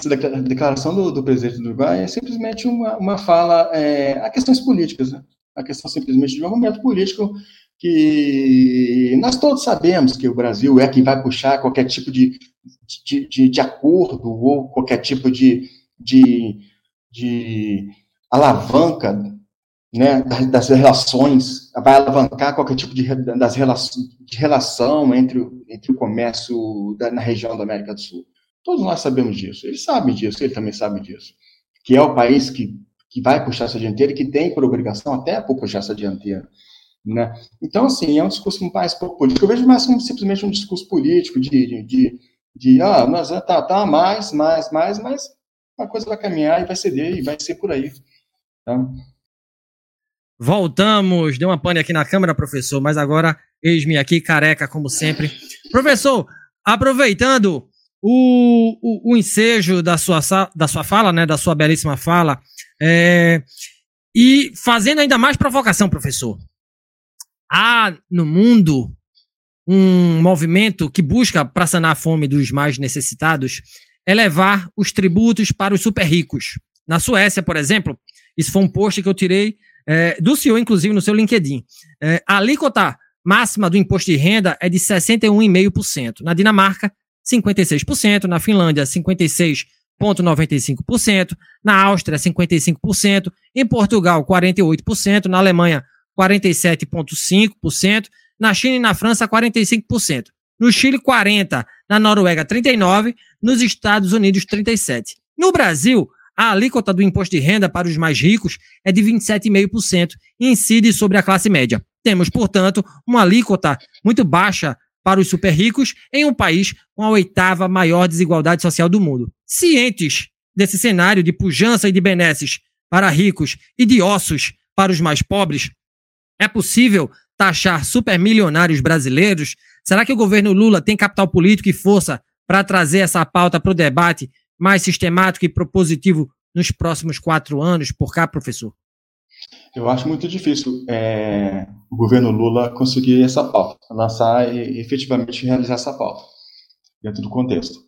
declaração do, do, presidente do Uruguai é simplesmente uma, uma fala é, a questões políticas, né? a questão simplesmente de um argumento político que nós todos sabemos que o Brasil é quem vai puxar qualquer tipo de, de, de, de acordo ou qualquer tipo de, de, de alavanca né, das relações, vai alavancar qualquer tipo de, das relação, de relação entre, entre o comércio da, na região da América do Sul. Todos nós sabemos disso, eles sabem disso, ele também sabe disso. Que é o país que, que vai puxar essa dianteira que tem por obrigação até por puxar essa dianteira. Né? Então, assim, é um discurso mais político. Eu vejo mais como simplesmente um discurso político de, de, de, de ah, nós tá, tá, mais, mais, mais, mas a coisa vai caminhar e vai ceder e vai ser por aí. Tá? Voltamos, deu uma pane aqui na câmera, professor, mas agora eis-me aqui, careca, como sempre. Professor, aproveitando o, o, o, ensejo da sua, da sua fala, né, da sua belíssima fala, é, e fazendo ainda mais provocação, professor. Há no mundo um movimento que busca, para sanar a fome dos mais necessitados, elevar os tributos para os super ricos. Na Suécia, por exemplo, isso foi um post que eu tirei é, do senhor, inclusive, no seu LinkedIn. É, a alíquota máxima do imposto de renda é de 61,5%. Na Dinamarca, 56%. Na Finlândia, 56%. 47,95%, na Áustria 55%, em Portugal 48%, na Alemanha 47,5%, na China e na França 45%, no Chile 40%, na Noruega 39%, nos Estados Unidos 37%. No Brasil, a alíquota do imposto de renda para os mais ricos é de 27,5% e incide sobre a classe média. Temos, portanto, uma alíquota muito baixa para os super ricos em um país com a oitava maior desigualdade social do mundo. Cientes desse cenário de pujança e de benesses para ricos e de ossos para os mais pobres, é possível taxar supermilionários brasileiros? Será que o governo Lula tem capital político e força para trazer essa pauta para o debate mais sistemático e propositivo nos próximos quatro anos? Por cá, professor? Eu acho muito difícil é, o governo Lula conseguir essa pauta, lançar e efetivamente realizar essa pauta, dentro do contexto.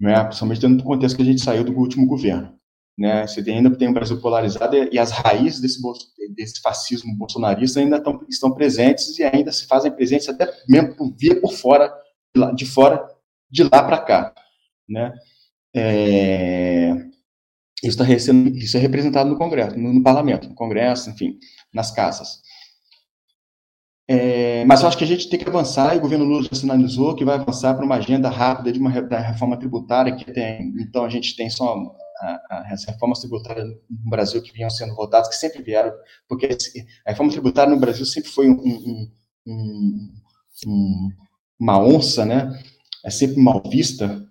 Né? Principalmente dentro do contexto que a gente saiu do último governo. Né? Você tem, ainda tem um Brasil polarizado e, as raízes desse, desse fascismo bolsonarista ainda tão, estão presentes e ainda se fazem presentes até mesmo por via por fora, de, lá, de fora, de lá para cá. Né? É, isso, tá isso é representado no Congresso, no, no, Parlamento, no Congresso, enfim, nas casas. É, mas eu acho que a gente tem que avançar, e o governo Lula já sinalizou que vai avançar para uma agenda rápida de uma da reforma tributária que tem. Então, a gente tem só as reformas tributárias no Brasil que vinham sendo votadas, que sempre vieram, porque a reforma tributária no Brasil sempre foi um, um, um, uma onça, né? É sempre mal vista.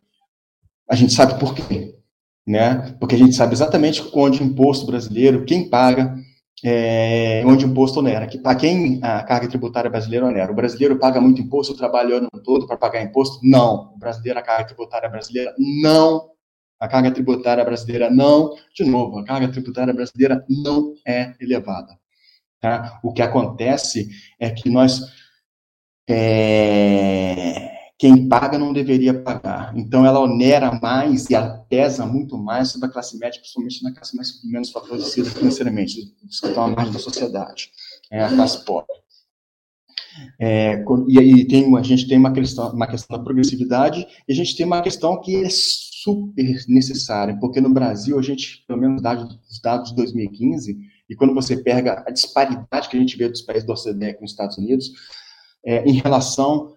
A gente sabe por quê né? Porque a gente sabe exatamente onde o imposto brasileiro, quem paga, é, onde o imposto onera. Que, para quem a carga tributária brasileira onera? O brasileiro paga muito imposto, trabalha o ano todo para pagar imposto? Não. O brasileiro, a carga tributária brasileira, não. A carga tributária brasileira não. De novo, a carga tributária brasileira não é elevada. Tá? O que acontece é que nós. É, quem paga não deveria pagar. Então, ela onera mais e ela pesa muito mais sobre a classe média, principalmente na classe mais, menos favorecida financeiramente, que estão à margem da sociedade, é a classe pobre. É, e aí tem, a gente tem uma questão, uma questão da progressividade e a gente tem uma questão que é super necessária, porque no Brasil a gente, pelo menos dados, os dados de 2015, e quando você pega a disparidade que a gente vê dos países do OCDE com os Estados Unidos, é, em relação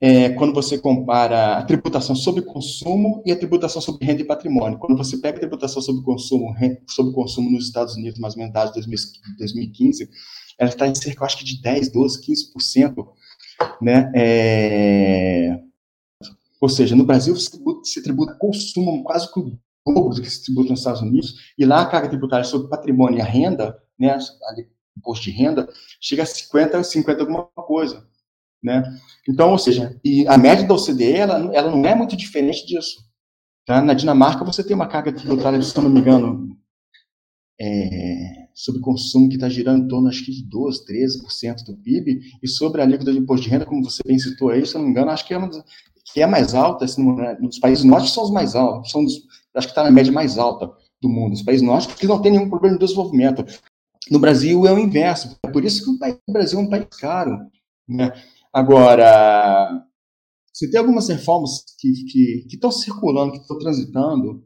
é, quando você compara a tributação sobre consumo e a tributação sobre renda e patrimônio. Quando você pega a tributação sobre consumo, sobre consumo nos Estados Unidos, mais ou menos dados de 2015, ela está em cerca, eu acho que de 10, 12, 15%, né? É... Ou seja, no Brasil se tributa, se tributa consumo quase que o dobro do que se tributa nos Estados Unidos, e lá a carga tributária sobre patrimônio e a renda, né, imposto de renda, chega a 50, 50 alguma coisa. Né? Então, ou seja, e a média da OCDE ela, ela não é muito diferente disso. Tá? Na Dinamarca você tem uma carga tributária, se não me engano, é, sobre consumo que está girando em torno acho que de 12, 13% do PIB, e sobre a alíquota de imposto de renda, como você bem citou aí, se não me engano, acho que é, uma, que é mais alta, assim, nos países nórdicos são os mais altos, são dos, acho que está na média mais alta do mundo, os países nórdicos que não tem nenhum problema de desenvolvimento. No Brasil é o inverso, é por isso que o Brasil é um país caro, né? Agora, você tem algumas reformas que estão circulando, que estão transitando,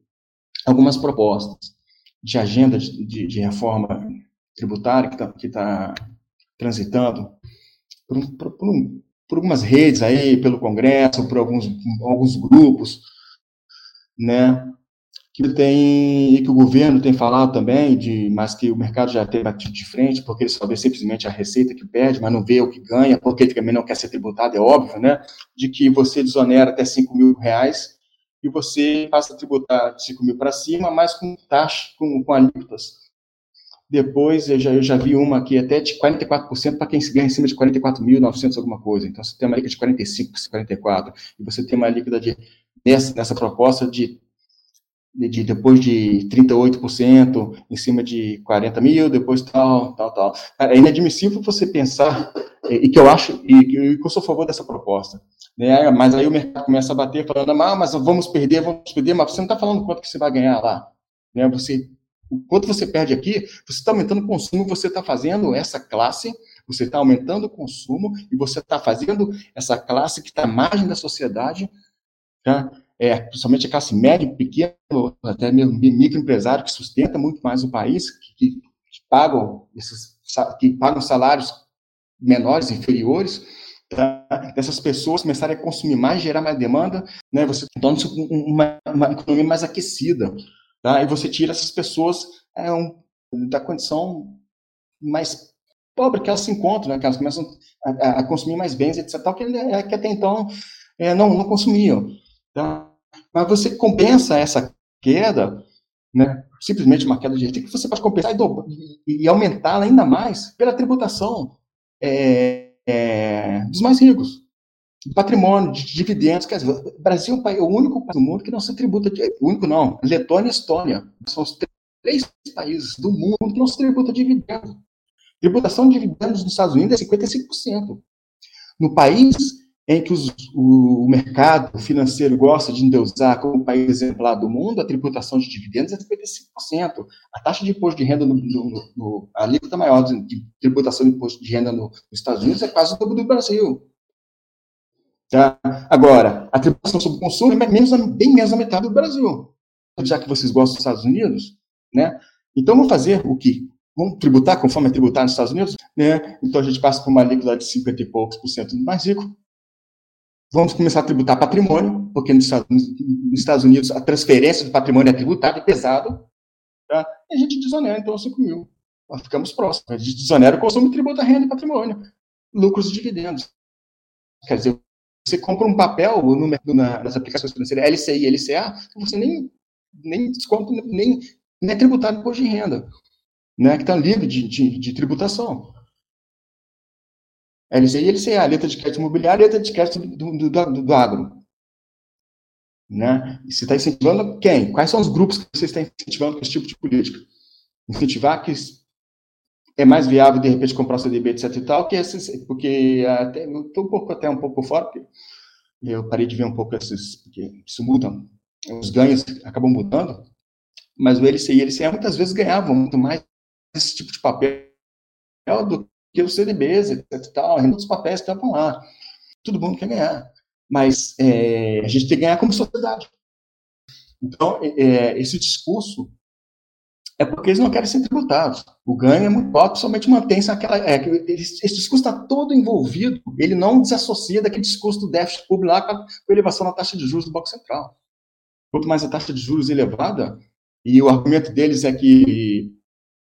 algumas propostas de agenda de, de, reforma tributária que está tá transitando por, por, por, por, algumas redes aí, pelo Congresso, por alguns, alguns grupos, né? Que tem e que o governo tem falado também, de, mas que o mercado já tem batido de frente, porque ele só vê simplesmente a receita que perde, mas não vê o que ganha, porque ele também não quer ser tributado, é óbvio, né? De que você desonera até 5 mil reais e você passa a tributar de 5 mil para cima, mas com taxa, com, com alíquotas. Depois, eu já, eu já vi uma aqui até de 44% para quem ganha em cima de 44.900 alguma coisa. Então, você tem uma alíquota de 45, 44, e você tem uma alíquota de, nessa, nessa proposta de de, depois de 38% em cima de 40 mil, depois tal, tal, tal. É inadmissível você pensar, e que eu acho, e que eu sou a favor dessa proposta. Né? Mas aí o mercado começa a bater, falando, ah, mas vamos perder, vamos perder, mas você não está falando quanto que você vai ganhar lá. Né? Você, o quanto você perde aqui, você está aumentando o consumo, você está fazendo essa classe, você está aumentando o consumo, e você está fazendo essa classe que está à margem da sociedade, tá? É, principalmente a classe média, pequena, até mesmo microempresário que sustenta muito mais o país, que, que, que pagam esses, que pagam salários menores, inferiores, tá? dessas pessoas começarem a consumir mais, gerar mais demanda, né? Você torna isso uma, uma economia mais aquecida, tá? E você tira essas pessoas é, um, da condição mais pobre que elas se encontram, né? Que elas começam a, a consumir mais bens, etc. Que, é, que até então é, não, não consumiam. Tá? Mas você compensa essa queda, né, simplesmente uma queda de receita, que você pode compensar e, e aumentá-la ainda mais pela tributação é, é, dos mais ricos, do patrimônio, de dividendos. Quer dizer, o Brasil é o único país do mundo que não se tributa, de, o único não, Letônia e Estônia, são os três países do mundo que não se tributa dividendos. Tributação de dividendos nos Estados Unidos é 55%. No país em que os, o, mercado financeiro gosta de endeusar como país exemplar do mundo, a tributação de dividendos é 55%. A taxa de imposto de renda, no, no, no a alíquota maior de, tributação de imposto de renda no, nos Estados Unidos é quase o dobro do Brasil. Tá? Agora, a tributação sobre o consumo é menos, bem menos da metade do Brasil. Já que vocês gostam dos Estados Unidos, né? Então, vamos fazer o que? Vamos tributar conforme é tributar nos Estados Unidos? Né? Então, a gente passa por uma alíquota de 50 e poucos por cento do mais rico, Vamos começar a tributar patrimônio, porque nos Estados Unidos a transferência do patrimônio é tributada, é pesado, tá? e a gente desonera, então, 5 mil. Nós ficamos próximos. A gente desonera o consumo e tributa renda e patrimônio, lucros e dividendos. Quer dizer, você compra um papel no, na, nas aplicações financeiras LCI e LCA, você nem, nem desconta, nem, nem é tributado imposto de renda, né, que está livre de, de, de tributação. LCI e LCA, letra de crédito imobiliário e letra de crédito do, do, do, do agro. Né? E você está incentivando quem? Quais são os grupos que você está incentivando com esse tipo de política? Incentivar que é mais viável, de repente, comprar o CDB, etc e tal, que esses, porque até, eu estou um pouco, até um pouco fora, porque eu parei de ver um pouco esses, porque isso muda, os ganhos acabam mudando, mas o LCI e LCA muitas vezes ganhavam muito mais esse tipo de papel do que os CDBs, etc. Tal, dos papéis estavam lá. Todo mundo quer ganhar. Mas é, a gente tem que ganhar como sociedade. Então, é, é esse discurso é porque eles não querem ser tributados. O ganho é muito alto, somente mantém-se aquela. É, esse discurso está todo envolvido, ele não desassocia daquele discurso do déficit público lá com a elevação da taxa de juros do Banco Central. Quanto mais a taxa de juros elevada, e o argumento deles é que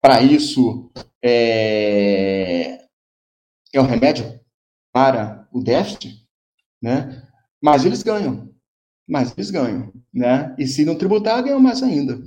para isso é, é o remédio para o déficit, né? Mas eles ganham, mas eles ganham, né? E se não tributar, ganham mais ainda.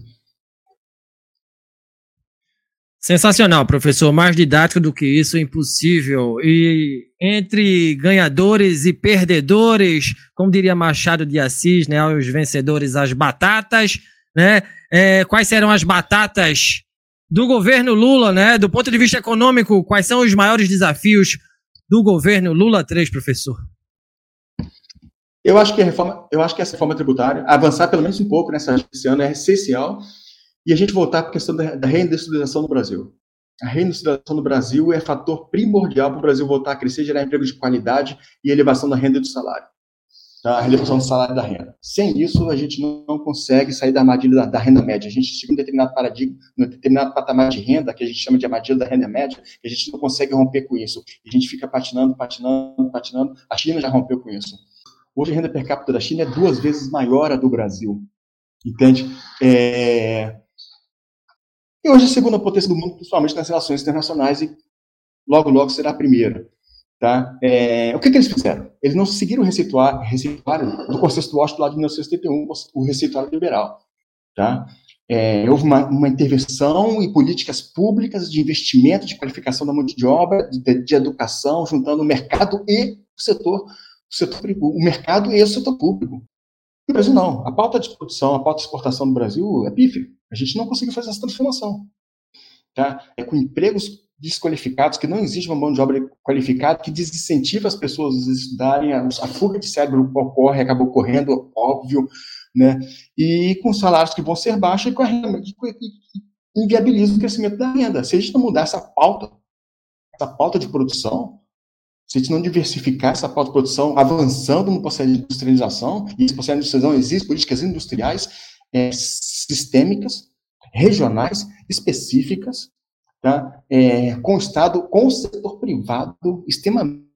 Sensacional, professor. Mais didático do que isso é impossível. E entre ganhadores e perdedores, como diria Machado de Assis, né? Os vencedores, as batatas, né? É, quais serão as batatas do governo Lula, né? Do ponto de vista econômico, quais são os maiores desafios do governo Lula 3, professor? Eu acho que a reforma, eu acho que essa reforma tributária, avançar pelo menos um pouco nessa esse ano é essencial e a gente voltar para a questão da, reindustrialização no Brasil. A reindustrialização no Brasil é fator primordial para o Brasil voltar a crescer, gerar emprego de qualidade e elevação da renda e do salário a elevação do salário da renda. Sem isso, a gente não consegue sair da armadilha da, da, renda média. A gente chega em um determinado paradigma, um determinado patamar de renda, que a gente chama de armadilha da renda média, e a gente não consegue romper com isso. A gente fica patinando, patinando, patinando. A China já rompeu com isso. Hoje, a renda per capita da China é duas vezes maior a do Brasil. Entende? É... E hoje é a segunda potência do mundo, principalmente nas relações internacionais, e logo, logo será a primeira. Tá? É, o que, que, eles fizeram? Eles não seguiram o receituário, receituário do Consenso do Washington lá de 1971, o receituário liberal. Tá? É, houve uma, uma, intervenção em políticas públicas de investimento, de qualificação da mão de obra, de, de educação, juntando o mercado e o setor, o setor o mercado e o setor público. No Brasil não. A pauta de produção, a pauta de exportação do Brasil é pífia. A gente não conseguiu fazer essa transformação. Tá? É com empregos desqualificados, que não existe uma mão de obra qualificada, que desincentiva as pessoas a estudarem, a, a fuga de cérebro ocorre, acaba ocorrendo, óbvio, né? E com salários que vão ser baixos e com a renda, que, inviabiliza o crescimento da renda. Se a gente não mudar essa pauta, essa pauta de produção, se a gente não diversificar essa pauta de produção, avançando no processo de industrialização, e esse processo de industrialização existe políticas industriais é, sistêmicas, regionais, específicas, tá? É, com o Estado, com o setor privado extremamente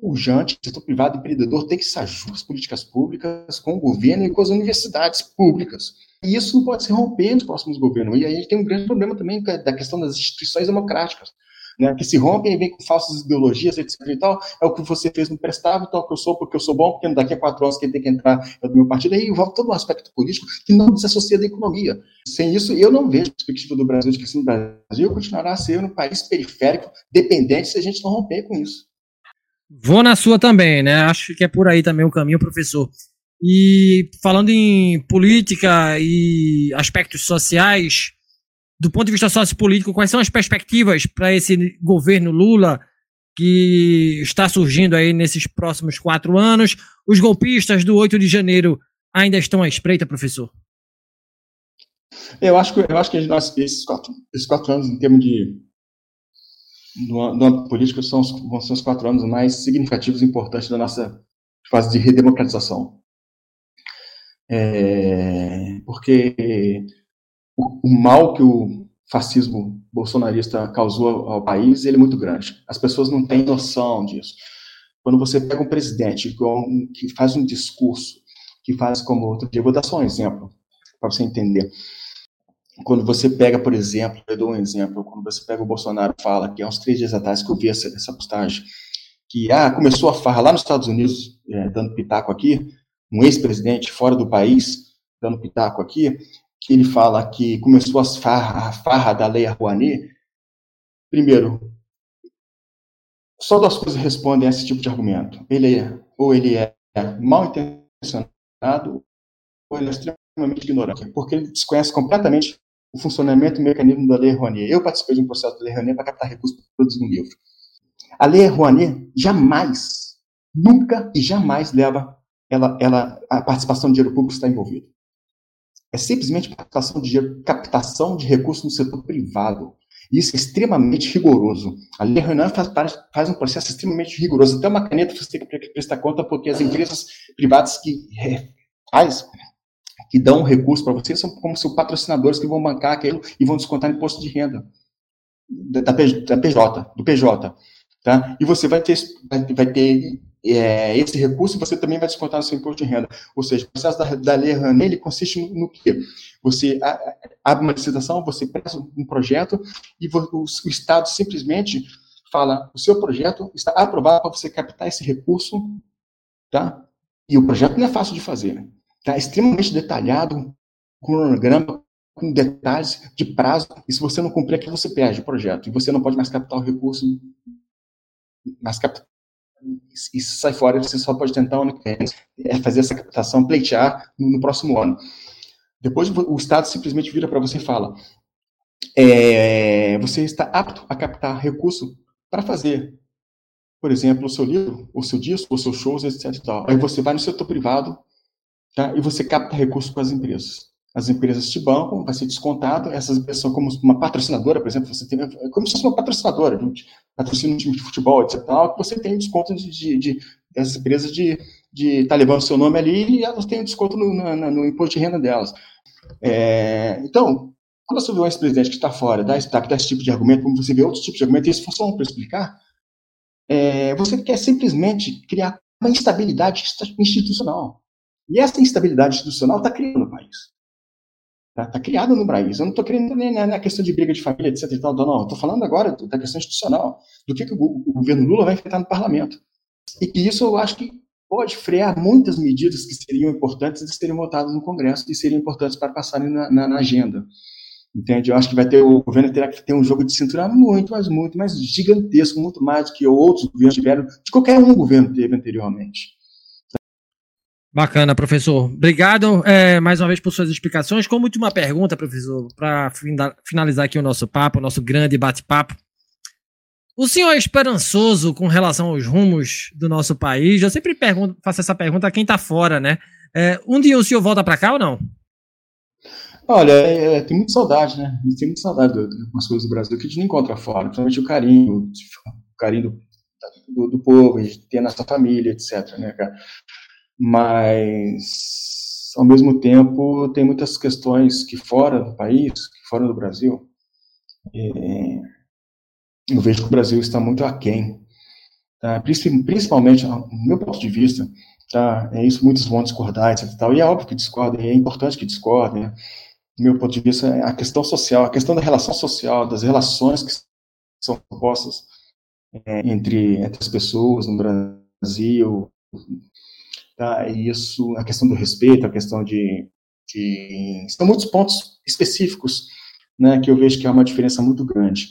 pujante, o setor privado empreendedor tem que se ajustar às políticas públicas com o governo e com as universidades públicas. E isso não pode se romper nos próximos governos. E aí a gente tem um grande problema também da questão das instituições democráticas né, que se rompem e vêm com falsas ideologias, etc e tal, é o que você fez no prestável, o que eu sou, porque eu sou bom, porque daqui a quatro anos quem tem que entrar é do meu partido, aí envolve todo um aspecto político que não desassocia da economia. Sem isso, eu não vejo a perspectiva do Brasil de assim, o Brasil continuará a ser um país periférico, dependente, se a gente não romper com isso. Vou na sua também, né? Acho que é por aí também o caminho, professor. E falando em política e aspectos sociais, do ponto de vista sociopolítico, quais são as perspectivas para esse governo Lula que está surgindo aí nesses próximos quatro anos? Os golpistas do 8 de janeiro ainda estão à espreita, professor? Eu acho que, eu acho que nós, esses, quatro, esses quatro anos, em termos de do, do âmbito político, são, vão ser os quatro anos mais significativos e importantes da nossa fase de redemocratização. É, porque o, o mal que o fascismo bolsonarista causou ao país, ele é muito grande. As pessoas não têm noção disso. Quando você pega um presidente que faz um discurso, que faz como outro dia, vou dar só um exemplo para você entender. Quando você pega, por exemplo, eu dou um exemplo, quando você pega o Bolsonaro fala que há uns três dias atrás que eu vi essa, essa postagem, que ah, começou a farra lá nos Estados Unidos, é, dando pitaco aqui, um ex-presidente fora do país, dando pitaco aqui, que ele fala que começou as farra, a farra da Lei Rouanet, primeiro, só duas coisas respondem a esse tipo de argumento. Ele é, ou ele é mal intencionado, ou ele é extremamente ignorante, porque ele desconhece completamente o funcionamento e o mecanismo da Lei Rouanet. Eu participei de um processo da Lei Rouanet para captar recursos para produzir um livro. A Lei Rouanet jamais, nunca e jamais leva ela, ela, a participação do dinheiro público está envolvida é simplesmente captação de dinheiro, captação de recursos no setor privado. Isso é extremamente rigoroso. A Lei Renan faz, faz, um processo extremamente rigoroso. Até uma caneta você tem que prestar conta, porque as empresas privadas que é, faz, que dão recurso para você são como seus patrocinadores que vão bancar aquilo e vão descontar imposto de renda da, da PJ, do PJ. Tá? E você vai ter, vai ter é, esse recurso você também vai descontar no seu imposto de renda. Ou seja, o processo da, da lei ele consiste no, no quê? Você abre uma licitação, você presta um projeto e o, o, o Estado simplesmente fala, o seu projeto está aprovado para você captar esse recurso, tá? E o projeto não é fácil de fazer, tá? É extremamente detalhado, com cronograma, com detalhes de prazo, e se você não cumprir aqui, você perde o projeto, e você não pode mais captar o recurso, mais isso sai fora, você só pode tentar é fazer essa captação, pleitear no, no, próximo ano. Depois o Estado simplesmente vira para você e fala: é, você está apto a captar recurso para fazer, por exemplo, o seu livro, o seu disco, os seus shows, etc. Aí você vai no setor privado tá, e você capta recurso com as empresas as empresas te bancam, vai ser descontado, essas são como uma patrocinadora, por exemplo, você tem, é como se fosse uma patrocinadora, patrocina um time de futebol, etc, tal, você tem desconto de, de, de empresas de estar tá levando seu nome ali e elas têm desconto no, no, no imposto de renda delas. É, então, quando você vê um ex-presidente que está fora, dá, dá, dá esse tipo de argumento, como você vê outros tipos de argumento, e isso foi só um para explicar, é, você quer simplesmente criar uma instabilidade institucional. E essa instabilidade institucional está criando no país. Está tá criado no país. Eu não estou querendo nem na questão de briga de família, etc. E tal, não, estou falando agora da questão institucional, do que, que o, o, governo Lula vai enfrentar no parlamento. E que isso eu acho que pode frear muitas medidas que seriam importantes de serem votadas no Congresso e seriam importantes para passarem na, na, na agenda. Entende? Eu acho que vai ter o governo terá que ter um jogo de cintura muito, mas muito mais gigantesco, muito mais do que outros governos tiveram, de qualquer um governo teve anteriormente. Bacana, professor. Obrigado é, mais uma vez por suas explicações. Como última pergunta, professor, para finalizar aqui o nosso papo, o nosso grande bate-papo. O senhor é esperançoso com relação aos rumos do nosso país? Eu sempre pergunto, faço essa pergunta a quem está fora, né? É, um dia o senhor volta para cá ou não? Olha, é, é, tem muita saudade, né? A gente tem muita saudade de algumas coisas do Brasil que a gente não encontra fora, principalmente o carinho, o carinho do, do povo, de ter na sua família, etc, né, cara? Mas, ao mesmo tempo, tem muitas questões que fora do país, que fora do Brasil, é, eu vejo que o Brasil está muito aquém, tá? principalmente, no meu ponto de vista, tá? é isso, muitos vão discordar, etc. Tal, e é óbvio que discordem, é importante que discordem, né? do meu ponto de vista, a questão social, a questão da relação social, das relações que são postas é, entre, entre as pessoas no Brasil, tá? E isso, a questão do respeito, a questão de, de são muitos pontos específicos, né, que eu vejo que há uma diferença muito grande.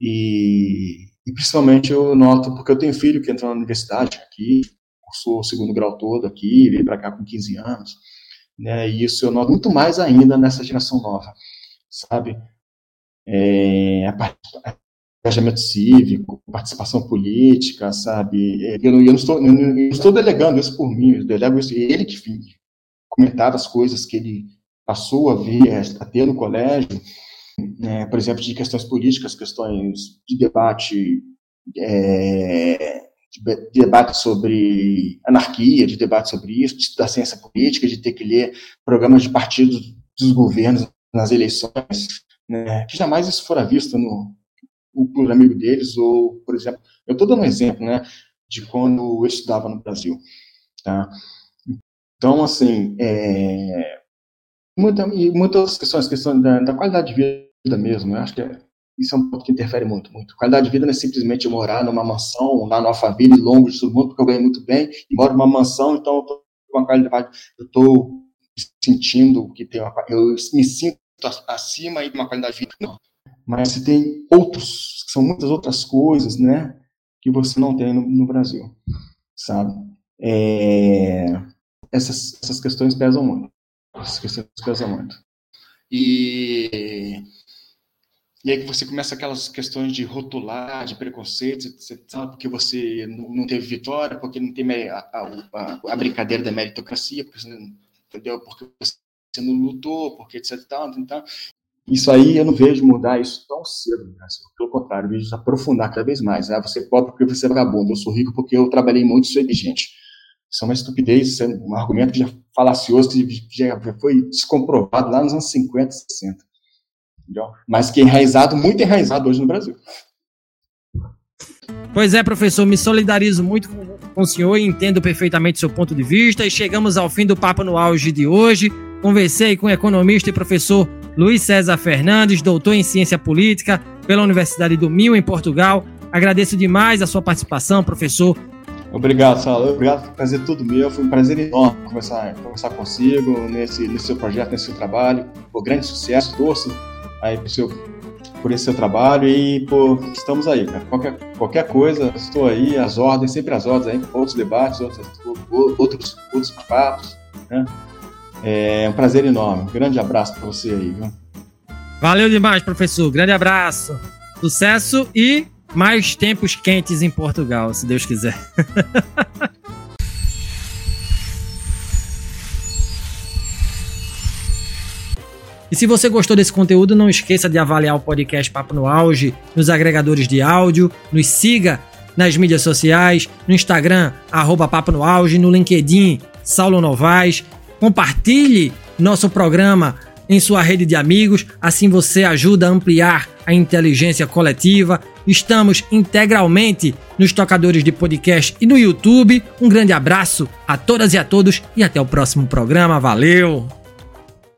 E, e principalmente eu noto, porque eu tenho filho que entrou na universidade aqui, cursou o segundo grau todo aqui, veio para cá com 15 anos, né, e isso eu noto muito mais ainda nessa geração nova, sabe? É, a, engajamento cívico, participação política, sabe? É, eu não, eu não, estou, eu não estou delegando isso por mim, eu delego isso, ele que comentava as coisas que ele passou a ver, a ter no colégio, né, por exemplo, de questões políticas, questões de debate, é, de debate sobre anarquia, de debate sobre isso, estudar ciência política, de ter que ler programas de partidos dos governos nas eleições, né, que jamais isso fora visto no, por amigo deles, ou, por exemplo, eu estou dando um exemplo, né, de quando eu estudava no Brasil, tá? Então, assim, é, muita, muitas questões, questão da, da, qualidade de vida mesmo, eu acho que é, isso é um ponto que interfere muito, muito. Qualidade de vida não é simplesmente morar numa mansão, lá no Alphaville, longe de todo mundo, porque eu ganho muito bem, e moro numa mansão, então eu estou uma qualidade, eu estou sentindo que tem uma, eu me sinto acima e uma qualidade de vida. Não, mas você tem outros, são muitas outras coisas, né, que você não tem no, no Brasil, sabe? É, essas, essas questões pesam muito. Essas questões pesam muito. E, e aí que você começa aquelas questões de rotular, de preconceitos, etc, porque você não teve vitória, porque não tem a, a, a brincadeira da meritocracia, porque você, entendeu? Porque você não lutou, porque etc. Tal, tal. Isso aí eu não vejo mudar isso tão cedo Brasil. Pelo contrário, eu vejo aprofundar cada vez mais. Ah, você é pobre porque você é vagabundo, eu sou rico porque eu trabalhei muito e sou inteligente. Isso é uma estupidez, é um argumento já falacioso, que já foi descomprovado lá nos anos 50, 60. Entendeu? Mas que é enraizado, muito enraizado hoje no Brasil. Pois é, professor, me solidarizo muito com o senhor e entendo perfeitamente seu ponto de vista. E chegamos ao fim do Papo no Auge de hoje. Conversei com o economista e professor Luiz César Fernandes, doutor em ciência política pela Universidade do Minho, em Portugal. Agradeço demais a sua participação, professor. Obrigado, Saulo. Obrigado por prazer tudo meu. Foi um prazer enorme conversar, conversar consigo nesse, nesse seu projeto, nesse seu trabalho. Por grande sucesso, torço aí por, seu, por esse seu trabalho e pô, estamos aí, cara. Qualquer, qualquer coisa, estou aí, as ordens, sempre as ordens aí, outros debates, outros, outros, outros papos, né? É um prazer enorme. Grande abraço para você aí, viu? Valeu demais, professor. Grande abraço. Sucesso e mais tempos quentes em Portugal, se Deus quiser. E se você gostou desse conteúdo, não esqueça de avaliar o podcast Papo no Auge nos agregadores de áudio, nos siga nas mídias sociais, no Instagram, arroba Papo no Auge, no LinkedIn, Saulo Novaes Compartilhe nosso programa em sua rede de amigos, assim você ajuda a ampliar a inteligência coletiva. Estamos integralmente nos tocadores de podcast e no YouTube. Um grande abraço a todas e a todos e até o próximo programa. Valeu!